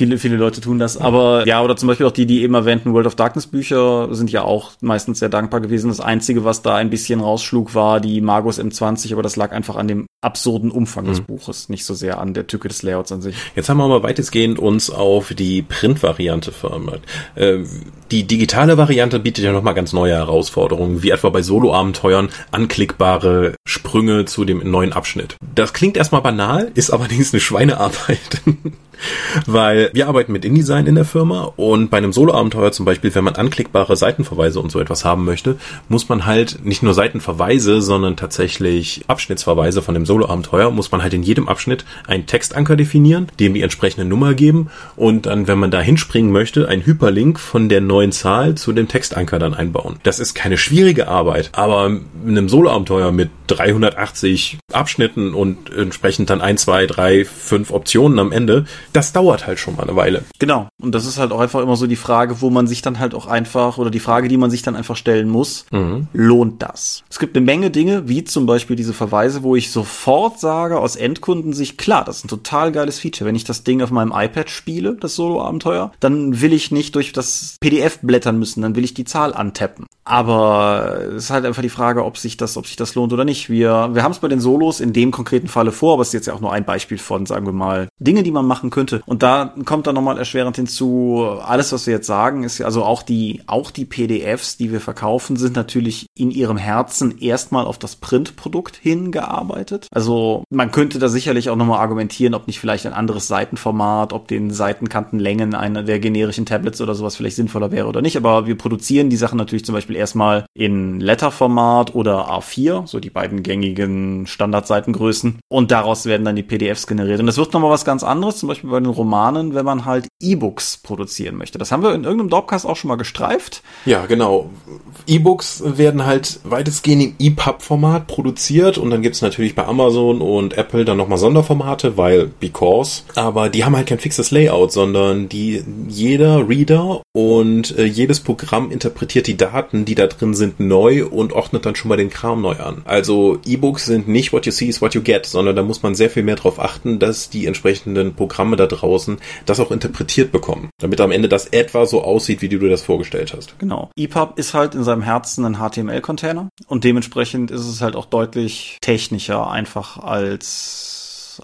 viele, viele Leute tun das. Aber ja, oder zum Beispiel auch die, die eben erwähnten World of Darkness Bücher sind ja auch meistens sehr dankbar gewesen. Das Einzige, was da ein bisschen rausschlug, war die Magus M20, aber das lag einfach an dem absurden Umfang mhm. des Buches, nicht so sehr an der Tücke des Layouts an sich. Jetzt haben wir aber weitestgehend uns auf die Print-Variante vermehrt. Äh, die digitale Variante bietet ja nochmal ganz neue Herausforderungen, wie etwa bei Solo-Abenteuern anklickbare Sprünge zu dem neuen Abschnitt. Das klingt erstmal banal, ist allerdings eine Schweinearbeit. Weil wir arbeiten mit InDesign in der Firma und bei einem Solo-Abenteuer zum Beispiel, wenn man anklickbare Seitenverweise und so etwas haben möchte, muss man halt nicht nur Seitenverweise, sondern tatsächlich Abschnittsverweise von dem Solo-Abenteuer, muss man halt in jedem Abschnitt einen Textanker definieren, dem die entsprechende Nummer geben und dann, wenn man da hinspringen möchte, einen Hyperlink von der neuen Zahl zu dem Textanker dann einbauen. Das ist keine schwierige Arbeit, aber in einem Solo-Abenteuer mit 380 Abschnitten und entsprechend dann 1, 2, 3, 5 Optionen am Ende, das dauert halt schon mal eine Weile. Genau. Und das ist halt auch einfach immer so die Frage, wo man sich dann halt auch einfach, oder die Frage, die man sich dann einfach stellen muss, mhm. lohnt das? Es gibt eine Menge Dinge, wie zum Beispiel diese Verweise, wo ich sofort sage, aus Endkundensicht, klar, das ist ein total geiles Feature. Wenn ich das Ding auf meinem iPad spiele, das Solo-Abenteuer, dann will ich nicht durch das PDF blättern müssen, dann will ich die Zahl antappen. Aber es ist halt einfach die Frage, ob sich das, ob sich das lohnt oder nicht. Wir, wir haben es bei den Solos in dem konkreten Falle vor, aber es ist jetzt ja auch nur ein Beispiel von, sagen wir mal, Dinge, die man machen könnte. Und da kommt dann nochmal erschwerend hinzu, alles, was wir jetzt sagen, ist ja, also auch die, auch die PDFs, die wir verkaufen, sind natürlich in ihrem Herzen erstmal auf das Printprodukt hingearbeitet. Also man könnte da sicherlich auch nochmal argumentieren, ob nicht vielleicht ein anderes Seitenformat, ob den Seitenkantenlängen einer der generischen Tablets oder sowas vielleicht sinnvoller wäre oder nicht. Aber wir produzieren die Sachen natürlich zum Beispiel erstmal in Letterformat oder A4, so die beiden gängigen Standardseitengrößen. Und daraus werden dann die PDFs generiert. Und das wird nochmal was ganz anderes, zum Beispiel bei den Romanen, wenn man halt E-Books produzieren möchte. Das haben wir in irgendeinem Dropcast auch schon mal gestreift. Ja, genau. E-Books werden halt weitestgehend im EPUB-Format produziert und dann gibt's natürlich bei Amazon und Apple dann nochmal Sonderformate, weil because. Aber die haben halt kein fixes Layout, sondern die jeder Reader und äh, jedes Programm interpretiert die Daten, die da drin sind, neu und ordnet dann schon mal den Kram neu an. Also E-Books sind nicht what you see is what you get, sondern da muss man sehr viel mehr darauf achten, dass die entsprechenden Programme da draußen das auch interpretiert bekommen, damit am Ende das etwa so aussieht, wie du dir das vorgestellt hast. Genau. EPUB ist halt in seinem Herzen ein HTML-Container und dementsprechend ist es halt auch deutlich technischer einfach als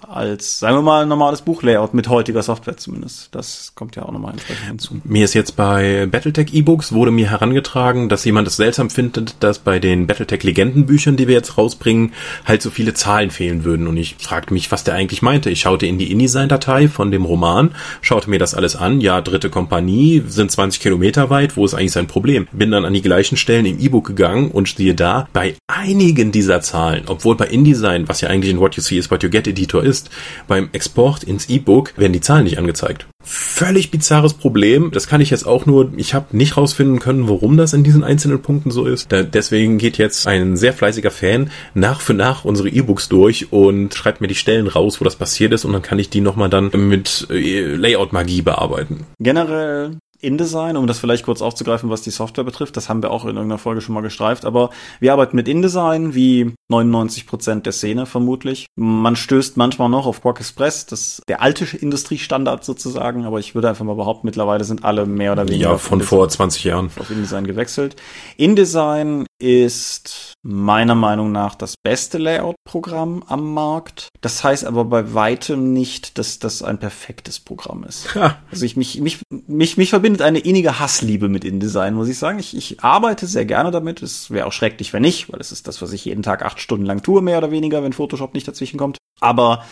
als, sagen wir mal, ein normales Buchlayout mit heutiger Software zumindest. Das kommt ja auch nochmal entsprechend hinzu. Mir ist jetzt bei Battletech E-Books wurde mir herangetragen, dass jemand es seltsam findet, dass bei den Battletech Legendenbüchern, die wir jetzt rausbringen, halt so viele Zahlen fehlen würden. Und ich fragte mich, was der eigentlich meinte. Ich schaute in die InDesign-Datei von dem Roman, schaute mir das alles an. Ja, dritte Kompanie, sind 20 Kilometer weit. Wo ist eigentlich sein Problem? Bin dann an die gleichen Stellen im E-Book gegangen und siehe da, bei einigen dieser Zahlen, obwohl bei InDesign, was ja eigentlich ein What You See is What You Get Editor ist, beim Export ins E-Book werden die Zahlen nicht angezeigt. Völlig bizarres Problem. Das kann ich jetzt auch nur, ich habe nicht rausfinden können, warum das in diesen einzelnen Punkten so ist. Da, deswegen geht jetzt ein sehr fleißiger Fan nach für nach unsere E-Books durch und schreibt mir die Stellen raus, wo das passiert ist und dann kann ich die nochmal dann mit äh, Layout-Magie bearbeiten. Generell InDesign, um das vielleicht kurz aufzugreifen, was die Software betrifft. Das haben wir auch in irgendeiner Folge schon mal gestreift, aber wir arbeiten mit InDesign wie 99 Prozent der Szene vermutlich. Man stößt manchmal noch auf Quark Express, das der alte Industriestandard sozusagen, aber ich würde einfach mal behaupten, mittlerweile sind alle mehr oder weniger ja, von vor 20 Jahren auf InDesign gewechselt. InDesign ist meiner Meinung nach das beste Layout-Programm am Markt. Das heißt aber bei weitem nicht, dass das ein perfektes Programm ist. Also ich mich, mich, mich, mich verbindet eine innige Hassliebe mit InDesign, muss ich sagen. Ich, ich arbeite sehr gerne damit. Es wäre auch schrecklich, wenn nicht, weil es ist das, was ich jeden Tag acht Stunden lang tue, mehr oder weniger, wenn Photoshop nicht dazwischen kommt. Aber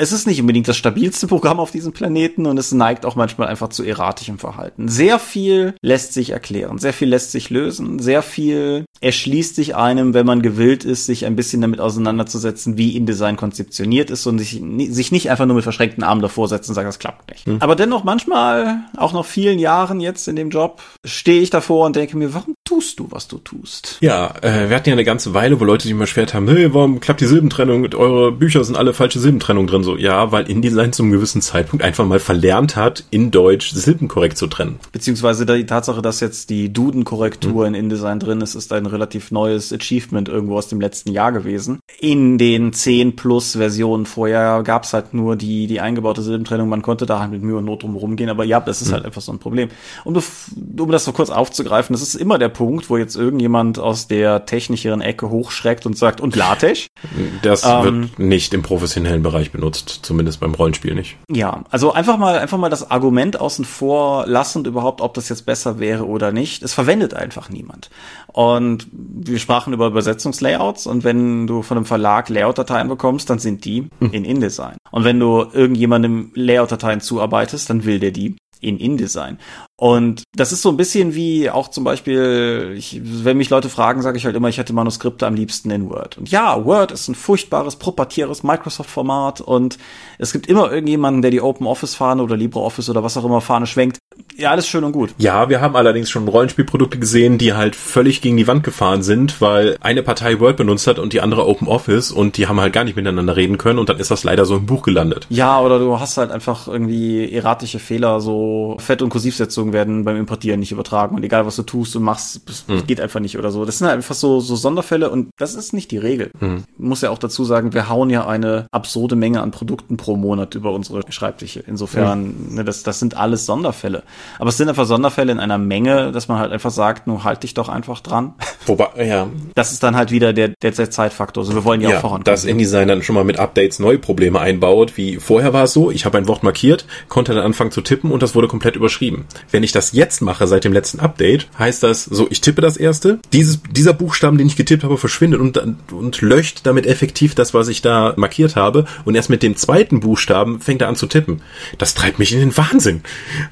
es ist nicht unbedingt das stabilste Programm auf diesem Planeten und es neigt auch manchmal einfach zu erratischem Verhalten. Sehr viel lässt sich erklären, sehr viel lässt sich lösen, sehr viel erschließt sich einem, wenn man gewillt ist, sich ein bisschen damit auseinanderzusetzen, wie InDesign konzeptioniert ist und sich, sich nicht einfach nur mit verschränkten Armen davor setzen und sagen, das klappt nicht. Hm. Aber dennoch manchmal, auch nach vielen Jahren jetzt in dem Job, stehe ich davor und denke mir, warum tust du, was du tust? Ja, äh, wir hatten ja eine ganze Weile, wo Leute sich immer schwer haben, hey, warum klappt die Silbentrennung? Eure Bücher sind alle falsche Silbentrennung drin. So, ja, weil InDesign zum gewissen Zeitpunkt einfach mal verlernt hat, in Deutsch Silben korrekt zu trennen. Beziehungsweise die Tatsache, dass jetzt die Duden-Korrektur hm. in InDesign drin ist, ist ein relativ neues Achievement irgendwo aus dem letzten Jahr gewesen. In den 10 plus Versionen vorher gab es halt nur die, die eingebaute Silbentrennung. Man konnte da halt mit Mühe und Not drum rumgehen, aber ja, das ist mhm. halt einfach so ein Problem. Und um das so kurz aufzugreifen, das ist immer der Punkt, wo jetzt irgendjemand aus der technischeren Ecke hochschreckt und sagt, und LaTeX? Das ähm, wird nicht im professionellen Bereich benutzt, zumindest beim Rollenspiel nicht. Ja, also einfach mal, einfach mal das Argument außen vor lassend überhaupt, ob das jetzt besser wäre oder nicht. Es verwendet einfach niemand. Und wir sprachen über Übersetzungslayouts und wenn du von einem Verlag Layout-Dateien bekommst, dann sind die hm. in InDesign. Und wenn du irgendjemandem Layout-Dateien zuarbeitest, dann will der die in InDesign. Und das ist so ein bisschen wie auch zum Beispiel, ich, wenn mich Leute fragen, sage ich halt immer, ich hätte Manuskripte am liebsten in Word. Und ja, Word ist ein furchtbares, proprietieres Microsoft-Format und es gibt immer irgendjemanden, der die Open Office-Fahne oder LibreOffice oder was auch immer Fahne schwenkt. Ja, alles schön und gut. Ja, wir haben allerdings schon Rollenspielprodukte gesehen, die halt völlig gegen die Wand gefahren sind, weil eine Partei Word benutzt hat und die andere Open Office und die haben halt gar nicht miteinander reden können und dann ist das leider so im Buch gelandet. Ja, oder du hast halt einfach irgendwie erratische Fehler, so Fett- und Kursivsetzungen werden beim Importieren nicht übertragen und egal was du tust und machst, das hm. geht einfach nicht oder so. Das sind halt einfach so, so Sonderfälle und das ist nicht die Regel. Hm. Ich muss ja auch dazu sagen, wir hauen ja eine absurde Menge an Produkten pro Monat über unsere Schreibtische. Insofern, hm. ne, das, das sind alles Sonderfälle. Aber es sind einfach Sonderfälle in einer Menge, dass man halt einfach sagt, nur halt dich doch einfach dran. Wobei, ja. Das ist dann halt wieder der, der Zeitfaktor. Also wir wollen ja, ja auch voran. Dass InDesign dann schon mal mit Updates neue Probleme einbaut, wie vorher war es so, ich habe ein Wort markiert, konnte dann anfangen zu tippen und das wurde komplett überschrieben. Wenn ich das jetzt mache seit dem letzten Update, heißt das so, ich tippe das erste, dieses, dieser Buchstaben, den ich getippt habe, verschwindet und, und löscht damit effektiv das, was ich da markiert habe und erst mit dem zweiten Buchstaben fängt er an zu tippen. Das treibt mich in den Wahnsinn,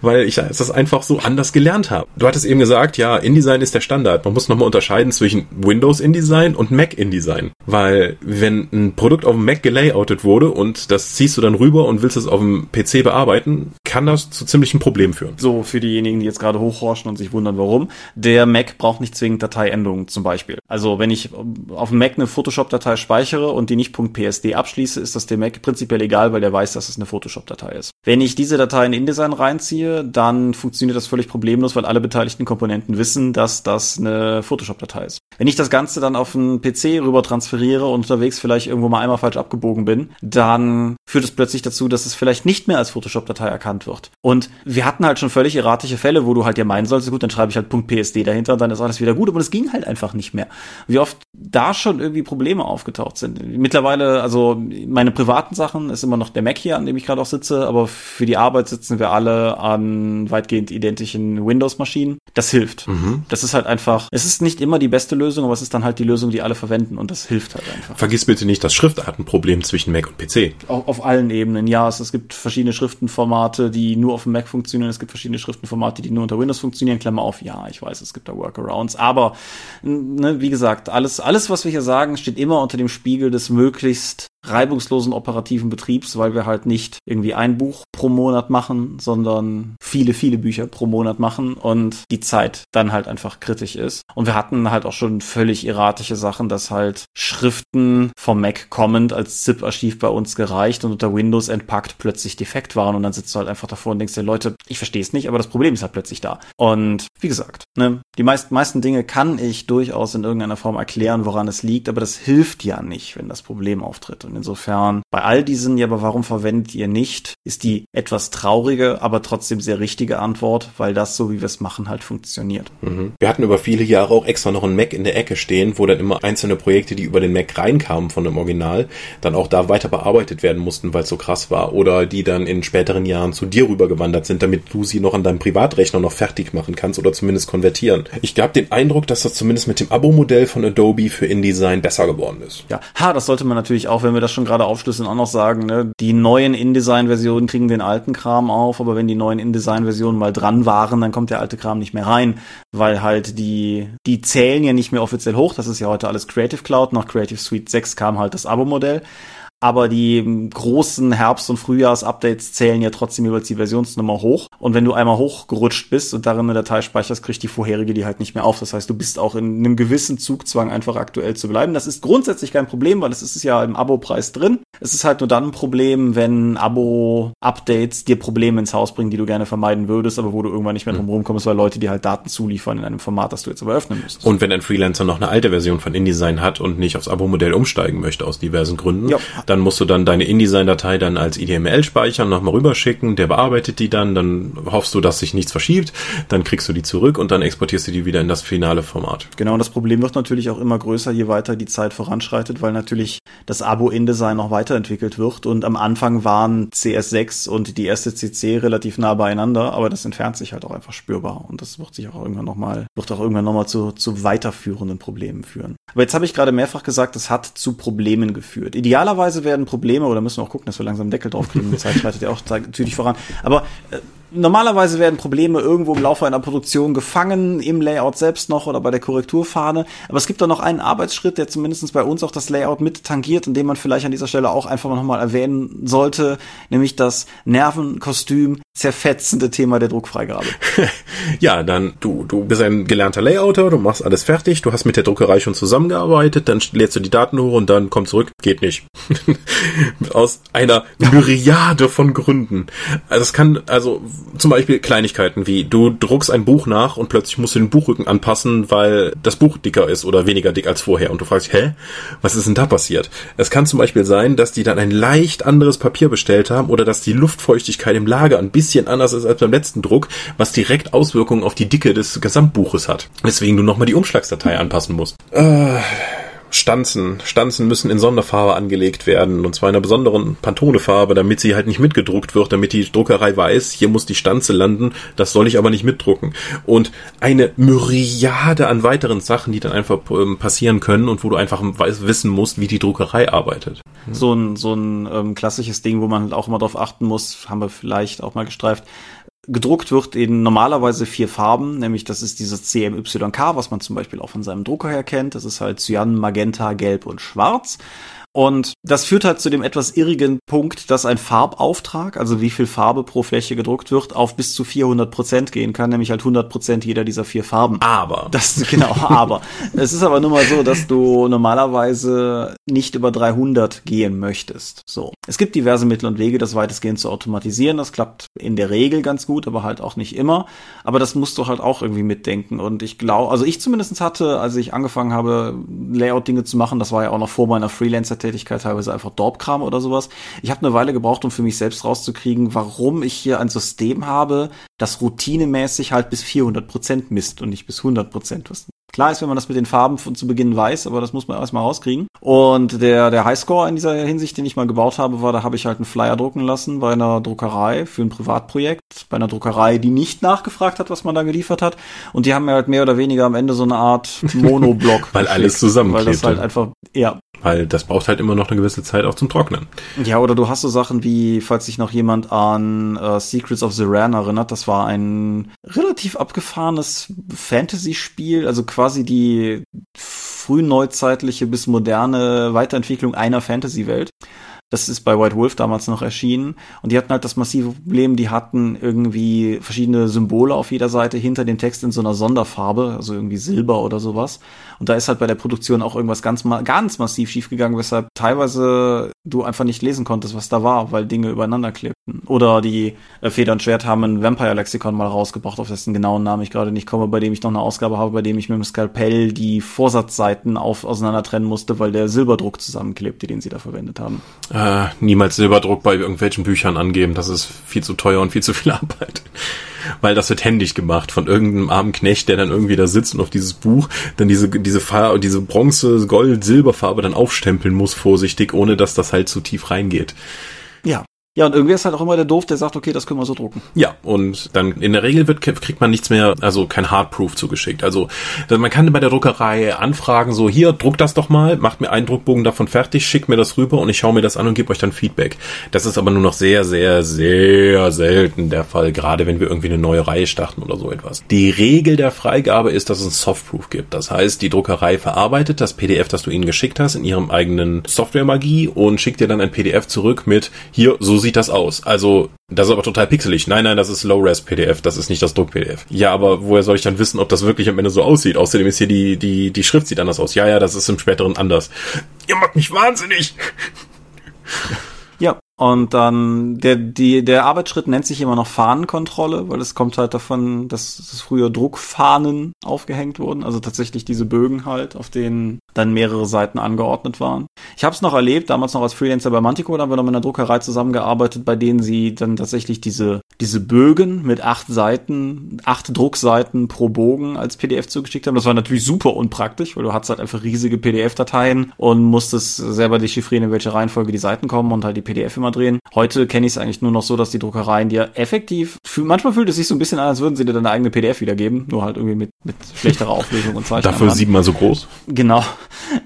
weil ich das einfach so anders gelernt habe. Du hattest eben gesagt, ja, InDesign ist der Standard. Man muss nochmal unterscheiden zwischen Windows InDesign und Mac InDesign, weil wenn ein Produkt auf dem Mac gelayoutet wurde und das ziehst du dann rüber und willst es auf dem PC bearbeiten, kann das zu ziemlichen Problemen führen. So, für diejenigen, die jetzt gerade hochhorchen und sich wundern, warum. Der Mac braucht nicht zwingend Dateiendungen zum Beispiel. Also wenn ich auf dem Mac eine Photoshop-Datei speichere und die nicht .psd abschließe, ist das dem Mac prinzipiell egal, weil der weiß, dass es eine Photoshop-Datei ist. Wenn ich diese Datei in InDesign reinziehe, dann funktioniert das völlig problemlos, weil alle beteiligten Komponenten wissen, dass das eine Photoshop-Datei ist. Wenn ich das Ganze dann auf einen PC rüber transferiere und unterwegs vielleicht irgendwo mal einmal falsch abgebogen bin, dann führt es plötzlich dazu, dass es vielleicht nicht mehr als Photoshop-Datei erkannt wird. Und wir hatten halt schon völlig erratische Fälle, wo du halt ja meinen sollst, gut, dann schreibe ich halt .psd dahinter und dann ist alles wieder gut, aber es ging halt einfach nicht mehr. Wie oft da schon irgendwie Probleme aufgetaucht sind. Mittlerweile, also meine privaten Sachen ist immer noch der Mac hier, an dem ich gerade auch sitze, aber für die Arbeit sitzen wir alle an weitgehend identischen Windows-Maschinen. Das hilft. Mhm. Das ist halt einfach, es ist nicht immer die beste Lösung, aber es ist dann halt die Lösung, die alle verwenden und das hilft halt einfach. Vergiss bitte nicht das Schriftartenproblem zwischen Mac und PC. Auf, auf allen Ebenen, ja. Es, es gibt verschiedene Schriftenformate, die nur auf dem Mac funktionieren. Es gibt verschiedene Schriftenformate, die nur unter Windows funktionieren. Klammer auf, ja, ich weiß, es gibt da Workarounds. Aber, ne, wie gesagt, alles, alles, was wir hier sagen, steht immer unter dem Spiegel des möglichst reibungslosen operativen Betriebs, weil wir halt nicht irgendwie ein Buch pro Monat machen, sondern viele, viele Bücher pro Monat machen und die Zeit dann halt einfach kritisch ist. Und wir hatten halt auch schon völlig erratische Sachen, dass halt Schriften vom Mac kommend als ZIP-Archiv bei uns gereicht und unter Windows entpackt plötzlich defekt waren und dann sitzt du halt einfach davor und denkst dir, Leute, ich verstehe es nicht, aber das Problem ist halt plötzlich da. Und wie gesagt, ne, die meisten, meisten Dinge kann ich durchaus in irgendeiner Form erklären, woran es liegt, aber das hilft ja nicht, wenn das Problem auftritt. Und insofern, bei all diesen, ja, aber warum verwendet ihr nicht, ist die etwas traurige, aber trotzdem sehr richtige Antwort, weil das, so wie wir es machen, halt funktioniert. Mhm. Wir hatten über viele Jahre auch extra noch ein Mac in der Ecke stehen, wo dann immer einzelne Projekte, die über den Mac reinkamen von dem Original, dann auch da weiter bearbeitet werden mussten, weil es so krass war. Oder die dann in späteren Jahren zu dir rübergewandert sind, damit du sie noch an deinem Privatrechner noch fertig machen kannst oder zumindest konvertieren. Ich habe den Eindruck, dass das zumindest mit dem Abo-Modell von Adobe für InDesign besser geworden ist. Ja, ha, das sollte man natürlich auch, wenn wir das schon gerade aufschlüsseln, auch noch sagen. Ne? Die neuen InDesign-Versionen kriegen den alten Kram auf, aber wenn die neuen InDesign-Versionen mal dran waren, dann kommt der alte Kram nicht mehr rein, weil halt die, die zählen ja nicht mehr offiziell hoch. Das ist ja heute alles Creative Cloud. Nach Creative Suite 6 kam halt das Abo-Modell aber die großen Herbst- und Frühjahrs-Updates zählen ja trotzdem jeweils die Versionsnummer hoch. Und wenn du einmal hochgerutscht bist und darin eine Datei speicherst, kriegt die vorherige die halt nicht mehr auf. Das heißt, du bist auch in einem gewissen Zugzwang, einfach aktuell zu bleiben. Das ist grundsätzlich kein Problem, weil es ist ja im Abo-Preis drin. Es ist halt nur dann ein Problem, wenn Abo-Updates dir Probleme ins Haus bringen, die du gerne vermeiden würdest, aber wo du irgendwann nicht mehr drum rumkommst, weil Leute dir halt Daten zuliefern in einem Format, das du jetzt aber öffnen müsstest. Und wenn ein Freelancer noch eine alte Version von InDesign hat und nicht aufs Abo-Modell umsteigen möchte aus diversen Gründen, ja dann musst du dann deine InDesign-Datei dann als IDML speichern, nochmal rüberschicken, der bearbeitet die dann, dann hoffst du, dass sich nichts verschiebt, dann kriegst du die zurück und dann exportierst du die wieder in das finale Format. Genau, und das Problem wird natürlich auch immer größer, je weiter die Zeit voranschreitet, weil natürlich das Abo InDesign noch weiterentwickelt wird und am Anfang waren CS6 und die erste CC relativ nah beieinander, aber das entfernt sich halt auch einfach spürbar und das wird sich auch irgendwann nochmal, wird auch irgendwann nochmal zu, zu weiterführenden Problemen führen. Aber jetzt habe ich gerade mehrfach gesagt, es hat zu Problemen geführt. Idealerweise werden Probleme, oder müssen wir auch gucken, dass wir langsam Deckel drauf kriegen, die Zeit schreitet ja auch zügig voran. Aber äh, normalerweise werden Probleme irgendwo im Laufe einer Produktion gefangen, im Layout selbst noch oder bei der Korrekturfahne. Aber es gibt da noch einen Arbeitsschritt, der zumindest bei uns auch das Layout mit tangiert, in dem man vielleicht an dieser Stelle auch einfach nochmal erwähnen sollte, nämlich das Nervenkostüm zerfetzende Thema der Druckfreigabe. ja, dann du, du bist ein gelernter Layouter, du machst alles fertig, du hast mit der Druckerei schon zusammengearbeitet, dann lädst du die Daten hoch und dann komm zurück, geht nicht. Aus einer Myriade von Gründen. Also es kann, also zum Beispiel Kleinigkeiten wie du druckst ein Buch nach und plötzlich musst du den Buchrücken anpassen, weil das Buch dicker ist oder weniger dick als vorher und du fragst, hä, was ist denn da passiert? Es kann zum Beispiel sein, dass die dann ein leicht anderes Papier bestellt haben oder dass die Luftfeuchtigkeit im Lager ein bisschen anders ist als beim letzten Druck, was direkt Auswirkungen auf die Dicke des Gesamtbuches hat. Deswegen du nochmal die Umschlagsdatei anpassen musst. Äh Stanzen. Stanzen müssen in Sonderfarbe angelegt werden und zwar in einer besonderen Pantone-Farbe, damit sie halt nicht mitgedruckt wird, damit die Druckerei weiß, hier muss die Stanze landen, das soll ich aber nicht mitdrucken. Und eine Myriade an weiteren Sachen, die dann einfach ähm, passieren können und wo du einfach wissen musst, wie die Druckerei arbeitet. So ein, so ein ähm, klassisches Ding, wo man halt auch immer darauf achten muss, haben wir vielleicht auch mal gestreift, gedruckt wird in normalerweise vier Farben, nämlich das ist dieses CMYK, was man zum Beispiel auch von seinem Drucker her kennt. Das ist halt Cyan, Magenta, Gelb und Schwarz. Und das führt halt zu dem etwas irrigen Punkt, dass ein Farbauftrag, also wie viel Farbe pro Fläche gedruckt wird, auf bis zu 400 Prozent gehen kann, nämlich halt 100 Prozent jeder dieser vier Farben. Aber. Das, genau, aber. es ist aber nur mal so, dass du normalerweise nicht über 300 gehen möchtest. So. Es gibt diverse Mittel und Wege, das weitestgehend zu automatisieren. Das klappt in der Regel ganz gut, aber halt auch nicht immer. Aber das musst du halt auch irgendwie mitdenken. Und ich glaube, also ich zumindest hatte, als ich angefangen habe, Layout-Dinge zu machen, das war ja auch noch vor meiner Freelancer Tätigkeit, teilweise einfach Dorpkram oder sowas. Ich habe eine Weile gebraucht, um für mich selbst rauszukriegen, warum ich hier ein System habe, das routinemäßig halt bis 400 Prozent misst und nicht bis 100 Prozent. Was klar ist, wenn man das mit den Farben von zu Beginn weiß, aber das muss man erstmal rauskriegen. Und der, der Highscore in dieser Hinsicht, den ich mal gebaut habe, war, da habe ich halt einen Flyer drucken lassen bei einer Druckerei für ein Privatprojekt, bei einer Druckerei, die nicht nachgefragt hat, was man da geliefert hat. Und die haben mir halt mehr oder weniger am Ende so eine Art Monoblock. weil alles zusammenklebt. Weil das halt einfach, ja, weil das braucht halt immer noch eine gewisse Zeit auch zum Trocknen. Ja, oder du hast so Sachen wie, falls sich noch jemand an äh, Secrets of the Ran erinnert, das war ein relativ abgefahrenes Fantasy-Spiel, also quasi die frühneuzeitliche bis moderne Weiterentwicklung einer Fantasy-Welt. Das ist bei White Wolf damals noch erschienen. Und die hatten halt das massive Problem, die hatten irgendwie verschiedene Symbole auf jeder Seite hinter dem Text in so einer Sonderfarbe, also irgendwie Silber oder sowas. Und da ist halt bei der Produktion auch irgendwas ganz, ganz massiv schiefgegangen, weshalb teilweise du einfach nicht lesen konntest, was da war, weil Dinge übereinander klebten. Oder die äh, Feder und Schwert haben ein Vampire-Lexikon mal rausgebracht, auf dessen genauen Namen ich gerade nicht komme, bei dem ich noch eine Ausgabe habe, bei dem ich mit dem Skalpell die Vorsatzseiten auf, auseinander trennen musste, weil der Silberdruck zusammenklebte, den sie da verwendet haben. Äh, niemals Silberdruck bei irgendwelchen Büchern angeben, das ist viel zu teuer und viel zu viel Arbeit. Weil das wird händisch gemacht von irgendeinem armen Knecht, der dann irgendwie da sitzt und auf dieses Buch dann diese diese Farbe, diese Bronze, Gold, Silberfarbe dann aufstempeln muss vorsichtig, ohne dass das halt zu tief reingeht. Ja, ja, und irgendwie ist halt auch immer der Doof, der sagt, okay, das können wir so drucken. Ja, und dann in der Regel wird, kriegt man nichts mehr, also kein Hardproof zugeschickt. Also man kann bei der Druckerei anfragen, so hier, druck das doch mal, macht mir einen Druckbogen davon fertig, schickt mir das rüber und ich schaue mir das an und gebe euch dann Feedback. Das ist aber nur noch sehr, sehr, sehr selten der Fall, gerade wenn wir irgendwie eine neue Reihe starten oder so etwas. Die Regel der Freigabe ist, dass es ein Softproof gibt. Das heißt, die Druckerei verarbeitet das PDF, das du ihnen geschickt hast, in ihrem eigenen Software-Magie und schickt dir dann ein PDF zurück mit, hier, so sieht das aus. Also, das ist aber total pixelig. Nein, nein, das ist Low-Res-PDF, das ist nicht das Druck-PDF. Ja, aber woher soll ich dann wissen, ob das wirklich am Ende so aussieht? Außerdem ist hier die, die, die Schrift sieht anders aus. Ja, ja, das ist im späteren anders. Ihr macht mich wahnsinnig! Und dann der, die, der Arbeitsschritt nennt sich immer noch Fahnenkontrolle, weil es kommt halt davon, dass es früher Druckfahnen aufgehängt wurden, also tatsächlich diese Bögen halt, auf denen dann mehrere Seiten angeordnet waren. Ich habe es noch erlebt, damals noch als Freelancer bei Mantico, da haben wir noch mit einer Druckerei zusammengearbeitet, bei denen sie dann tatsächlich diese, diese Bögen mit acht Seiten, acht Druckseiten pro Bogen als PDF zugeschickt haben. Das war natürlich super unpraktisch, weil du hattest halt einfach riesige PDF-Dateien und musstest selber dechiffrieren, in welche Reihenfolge die Seiten kommen und halt die PDF immer drehen. Heute kenne ich es eigentlich nur noch so, dass die Druckereien dir effektiv, manchmal fühlt es sich so ein bisschen an, als würden sie dir deine eigene PDF wiedergeben, nur halt irgendwie mit, mit schlechterer Auflösung und Zeichnung. Dafür siebenmal so groß. Genau.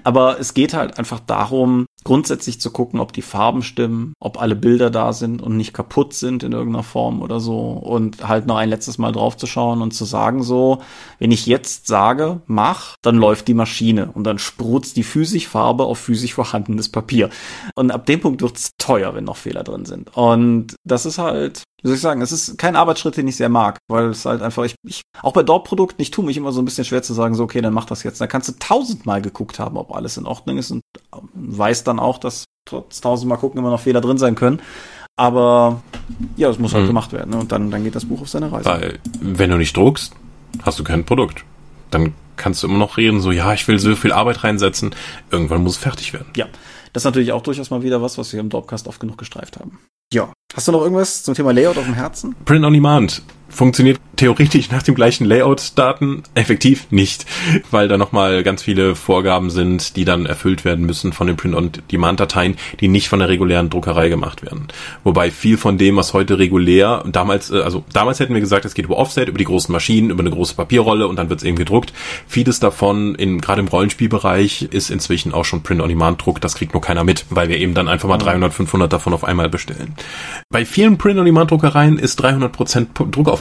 Aber es geht halt einfach darum, grundsätzlich zu gucken, ob die Farben stimmen, ob alle Bilder da sind und nicht kaputt sind in irgendeiner Form oder so und halt noch ein letztes Mal drauf zu schauen und zu sagen so, wenn ich jetzt sage, mach, dann läuft die Maschine und dann sprutzt die physisch Farbe auf physisch vorhandenes Papier. Und ab dem Punkt wird's teuer, wenn noch Fehler drin sind. Und das ist halt, wie soll ich sagen, es ist kein Arbeitsschritt, den ich sehr mag, weil es halt einfach, ich, ich auch bei Dort-Produkten, ich tue mich immer so ein bisschen schwer zu sagen, so, okay, dann mach das jetzt. Da kannst du tausendmal geguckt haben, ob alles in Ordnung ist und weiß dann auch, dass trotz tausendmal gucken immer noch Fehler drin sein können. Aber ja, es muss halt mhm. gemacht werden. Ne? Und dann, dann geht das Buch auf seine Reise. Weil, wenn du nicht druckst, hast du kein Produkt. Dann kannst du immer noch reden, so, ja, ich will so viel Arbeit reinsetzen. Irgendwann muss es fertig werden. Ja, das ist natürlich auch durchaus mal wieder was, was wir im Dropcast oft genug gestreift haben. Ja. Hast du noch irgendwas zum Thema Layout auf dem Herzen? Print on Demand funktioniert theoretisch nach dem gleichen Layout-Daten, effektiv nicht, weil da nochmal ganz viele Vorgaben sind, die dann erfüllt werden müssen von den Print-on-Demand-Dateien, die nicht von der regulären Druckerei gemacht werden. Wobei viel von dem, was heute regulär, damals, äh, also damals hätten wir gesagt, es geht über Offset, über die großen Maschinen, über eine große Papierrolle und dann wird es eben gedruckt. Vieles davon, in, gerade im Rollenspielbereich, ist inzwischen auch schon Print-on-Demand-Druck, das kriegt nur keiner mit, weil wir eben dann einfach mal 300, 500 davon auf einmal bestellen. Bei vielen Print-on-Demand-Druckereien ist 300%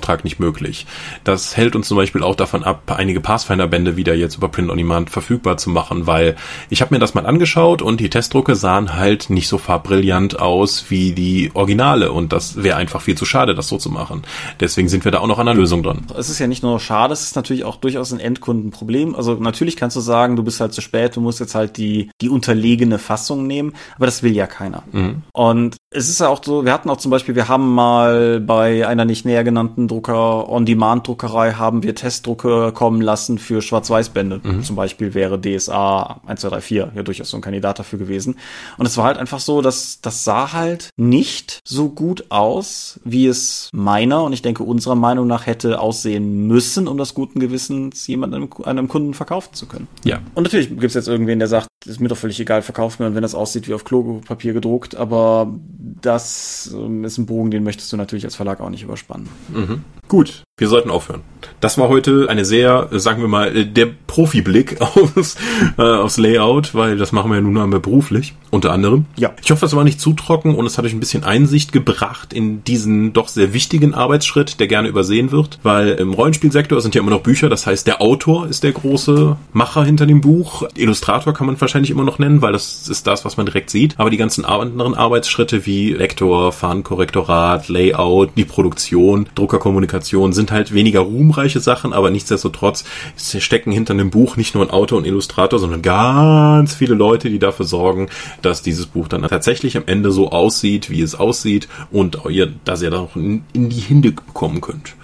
Druckauftrag nicht möglich. Das hält uns zum Beispiel auch davon ab, einige Pathfinder-Bände wieder jetzt über Print-on-Demand verfügbar zu machen, weil ich habe mir das mal angeschaut und die Testdrucke sahen halt nicht so farbbrillant aus wie die Originale und das wäre einfach viel zu schade, das so zu machen. Deswegen sind wir da auch noch an der Lösung dran. Es ist ja nicht nur schade, es ist natürlich auch durchaus ein Endkundenproblem. Also natürlich kannst du sagen, du bist halt zu spät, du musst jetzt halt die, die unterlegene Fassung nehmen, aber das will ja keiner. Mhm. Und es ist ja auch so, wir hatten auch zum Beispiel, wir haben mal bei einer nicht näher genannten Drucker, On-Demand-Druckerei, haben wir Testdrucke kommen lassen für Schwarz-Weiß-Bände. Mhm. Zum Beispiel wäre DSA 1234 ja durchaus so ein Kandidat dafür gewesen. Und es war halt einfach so, dass das sah halt nicht so gut aus, wie es meiner und ich denke unserer Meinung nach hätte aussehen müssen, um das guten Gewissens jemandem, einem Kunden verkaufen zu können. Ja. Und natürlich gibt es jetzt irgendwen, der sagt, ist mir doch völlig egal, verkauft mir und wenn das aussieht wie auf Klopapier gedruckt, aber das ähm, ist ein Bogen, den möchtest du natürlich als Verlag auch nicht überspannen. Mhm. Gut. wir sollten aufhören. Das war heute eine sehr, sagen wir mal, der Profiblick aufs, äh, aufs Layout, weil das machen wir ja nun einmal beruflich, unter anderem. Ja. Ich hoffe, das war nicht zu trocken und es hat euch ein bisschen Einsicht gebracht in diesen doch sehr wichtigen Arbeitsschritt, der gerne übersehen wird, weil im Rollenspielsektor sind ja immer noch Bücher, das heißt, der Autor ist der große Macher hinter dem Buch. Illustrator kann man wahrscheinlich immer noch nennen, weil das ist das, was man direkt sieht. Aber die ganzen anderen Arbeitsschritte wie Lektor, Fahnenkorrektorat, Layout, die Produktion, Druckerkommunikation sind halt weniger ruhmreich solche Sachen, aber nichtsdestotrotz stecken hinter einem Buch nicht nur ein Autor und Illustrator, sondern ganz viele Leute, die dafür sorgen, dass dieses Buch dann tatsächlich am Ende so aussieht, wie es aussieht und ihr, dass ihr dann auch in, in die Hände bekommen könnt.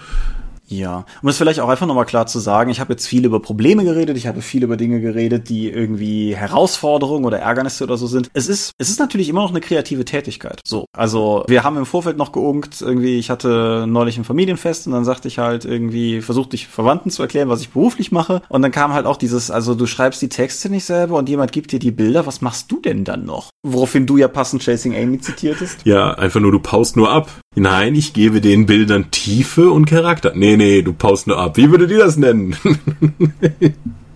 Ja, um es vielleicht auch einfach nochmal klar zu sagen, ich habe jetzt viel über Probleme geredet, ich habe viel über Dinge geredet, die irgendwie Herausforderungen oder Ärgernisse oder so sind. Es ist, es ist natürlich immer noch eine kreative Tätigkeit. So, also wir haben im Vorfeld noch geungt, irgendwie, ich hatte neulich ein Familienfest und dann sagte ich halt irgendwie, versuchte ich Verwandten zu erklären, was ich beruflich mache und dann kam halt auch dieses, also du schreibst die Texte nicht selber und jemand gibt dir die Bilder, was machst du denn dann noch? Woraufhin du ja passend Chasing Amy zitiertest. Ja, einfach nur, du paust nur ab. Nein, ich gebe den Bildern Tiefe und Charakter. Nee, nee, du paust nur ab. Wie würdet ihr das nennen?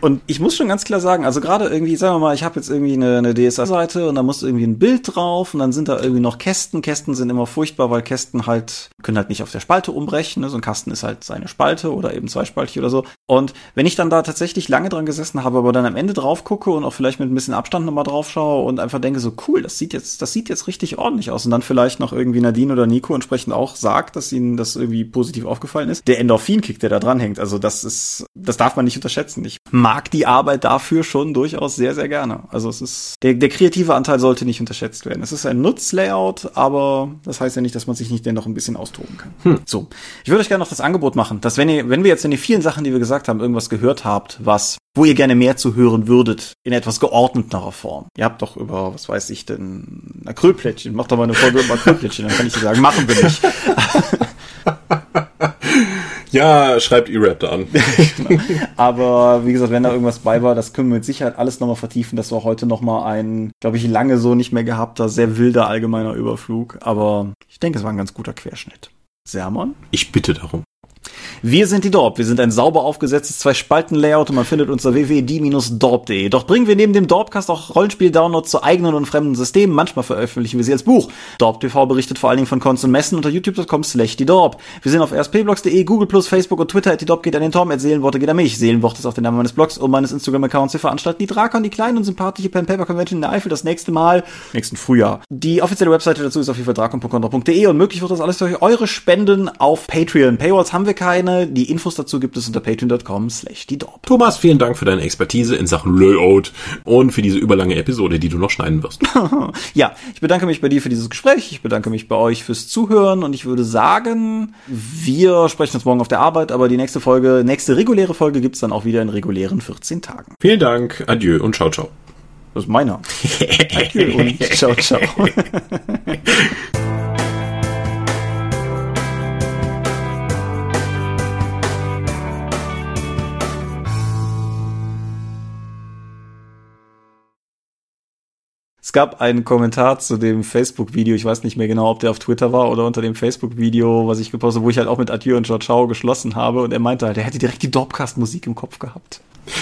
Und ich muss schon ganz klar sagen, also gerade irgendwie, sagen wir mal, ich habe jetzt irgendwie eine, eine DSA-Seite und da muss irgendwie ein Bild drauf und dann sind da irgendwie noch Kästen. Kästen sind immer furchtbar, weil Kästen halt können halt nicht auf der Spalte umbrechen. Ne? So ein Kasten ist halt seine Spalte oder eben zweispaltig oder so. Und wenn ich dann da tatsächlich lange dran gesessen habe, aber dann am Ende drauf gucke und auch vielleicht mit ein bisschen Abstand nochmal drauf schaue und einfach denke so, cool, das sieht jetzt, das sieht jetzt richtig ordentlich aus. Und dann vielleicht noch irgendwie Nadine oder Nico entsprechend auch sagt, dass ihnen das irgendwie positiv aufgefallen ist. Der Endorphin-Kick, der da dran hängt, also das ist, das darf man nicht unterschätzen. Ich mag die Arbeit dafür schon durchaus sehr, sehr gerne. Also es ist, der, der kreative Anteil sollte nicht unterschätzt werden. Es ist ein Nutzlayout, aber das heißt ja nicht, dass man sich nicht dennoch ein bisschen austoben kann. Hm. So. Ich würde euch gerne noch das Angebot machen, dass wenn ihr, wenn wir jetzt in den vielen Sachen, die wir gesagt haben, irgendwas gehört habt, was wo ihr gerne mehr zu hören würdet, in etwas geordneterer Form. Ihr habt doch über, was weiß ich denn, Acrylplättchen, macht doch mal eine Folge über Acrylplättchen, dann kann ich dir sagen, machen wir nicht. Ja, schreibt E-Rap da an. genau. Aber wie gesagt, wenn da irgendwas bei war, das können wir mit Sicherheit alles nochmal vertiefen. Das war heute nochmal ein, glaube ich, lange so nicht mehr gehabter, sehr wilder allgemeiner Überflug. Aber ich denke, es war ein ganz guter Querschnitt. Sermon? Ich bitte darum. Wir sind die Dorp. Wir sind ein sauber aufgesetztes Zwei-Spalten-Layout und man findet unter www.die-dorp.de. Doch bringen wir neben dem Dorpcast auch Rollenspiel-Downloads zu eigenen und fremden Systemen. Manchmal veröffentlichen wir sie als Buch. Dorp TV berichtet vor allen Dingen von Cons und Messen unter youtube.com slash die Dorp. Wir sind auf rspblogs.de, Google+, Facebook und Twitter. Die Dorp geht an den Tom, Seelenworte geht an mich. Seelenwort ist auch der Name meines Blogs und meines Instagram-Accounts. Wir veranstalten die Drakon, die kleine und sympathische Pen Paper Convention in der Eifel das nächste Mal, nächsten Frühjahr. Die offizielle Webseite dazu ist auf jeden Fall drakon.de und möglich wird das alles durch eure Spenden auf Patreon. Paywalls haben wir keine. Die Infos dazu gibt es unter patreon.com slash die Dorp. Thomas, vielen Dank für deine Expertise in Sachen Layout und für diese überlange Episode, die du noch schneiden wirst. ja, ich bedanke mich bei dir für dieses Gespräch. Ich bedanke mich bei euch fürs Zuhören und ich würde sagen, wir sprechen uns morgen auf der Arbeit, aber die nächste Folge, nächste reguläre Folge gibt's dann auch wieder in regulären 14 Tagen. Vielen Dank, adieu und ciao, ciao. Das ist meiner. adieu und ciao, ciao. gab einen Kommentar zu dem Facebook-Video, ich weiß nicht mehr genau, ob der auf Twitter war oder unter dem Facebook-Video, was ich gepostet habe, wo ich halt auch mit Adieu und Ciao Ciao geschlossen habe und er meinte halt, er hätte direkt die Dorpcast-Musik im Kopf gehabt.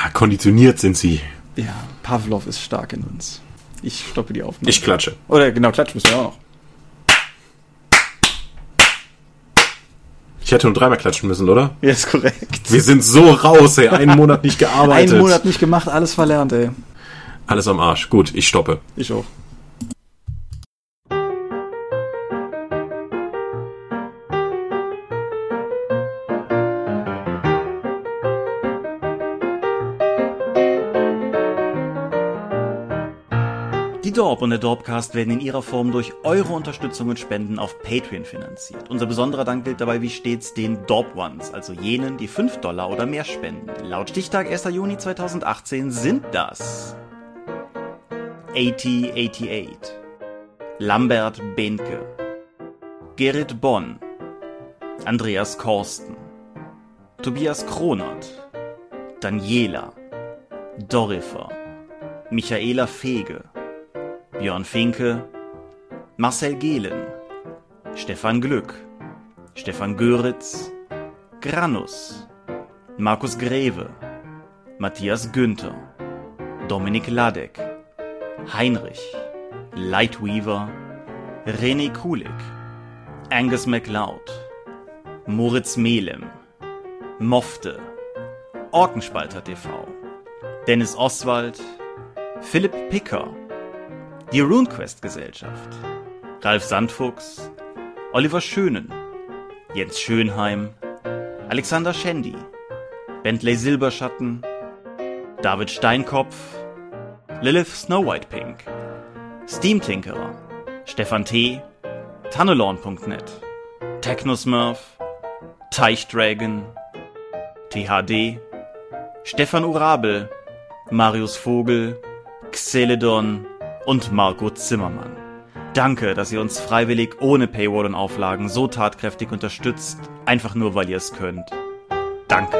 Ah, konditioniert sind sie. Ja, Pavlov ist stark in uns. Ich stoppe die Aufnahme. Ich klatsche. Oder genau, klatschen müssen wir auch noch. Ich hätte nur dreimal klatschen müssen, oder? Ja, ist korrekt. Wir sind so raus, ey. Einen Monat nicht gearbeitet. Einen Monat nicht gemacht, alles verlernt, ey. Alles am Arsch. Gut, ich stoppe. Ich auch. Die Dorp und der Dorpcast werden in ihrer Form durch eure Unterstützung und Spenden auf Patreon finanziert. Unser besonderer Dank gilt dabei wie stets den Dorp Ones, also jenen, die 5 Dollar oder mehr spenden. Laut Stichtag 1. Juni 2018 sind das 8088 Lambert Behnke. Gerrit Bonn. Andreas Korsten. Tobias Kronert. Daniela. Dorifer Michaela Fege. Björn Finke. Marcel Gehlen. Stefan Glück. Stefan Göritz, Granus, Markus Greve, Matthias Günther, Dominik Ladek, Heinrich, Lightweaver, René Kulik, Angus MacLeod, Moritz Melem, Mofte, Orkenspalter TV, Dennis Oswald, Philipp Picker, die RuneQuest Gesellschaft, Ralf Sandfuchs, Oliver Schönen, Jens Schönheim, Alexander Schendi, Bentley Silberschatten, David Steinkopf, Lilith Snow White Pink, Steam Tinkerer, Stefan T., Tannelorn.net, Technosmurf, Teichdragon, THD, Stefan Urabel, Marius Vogel, Xeledon und Marco Zimmermann. Danke, dass ihr uns freiwillig ohne Paywall und Auflagen so tatkräftig unterstützt, einfach nur weil ihr es könnt. Danke.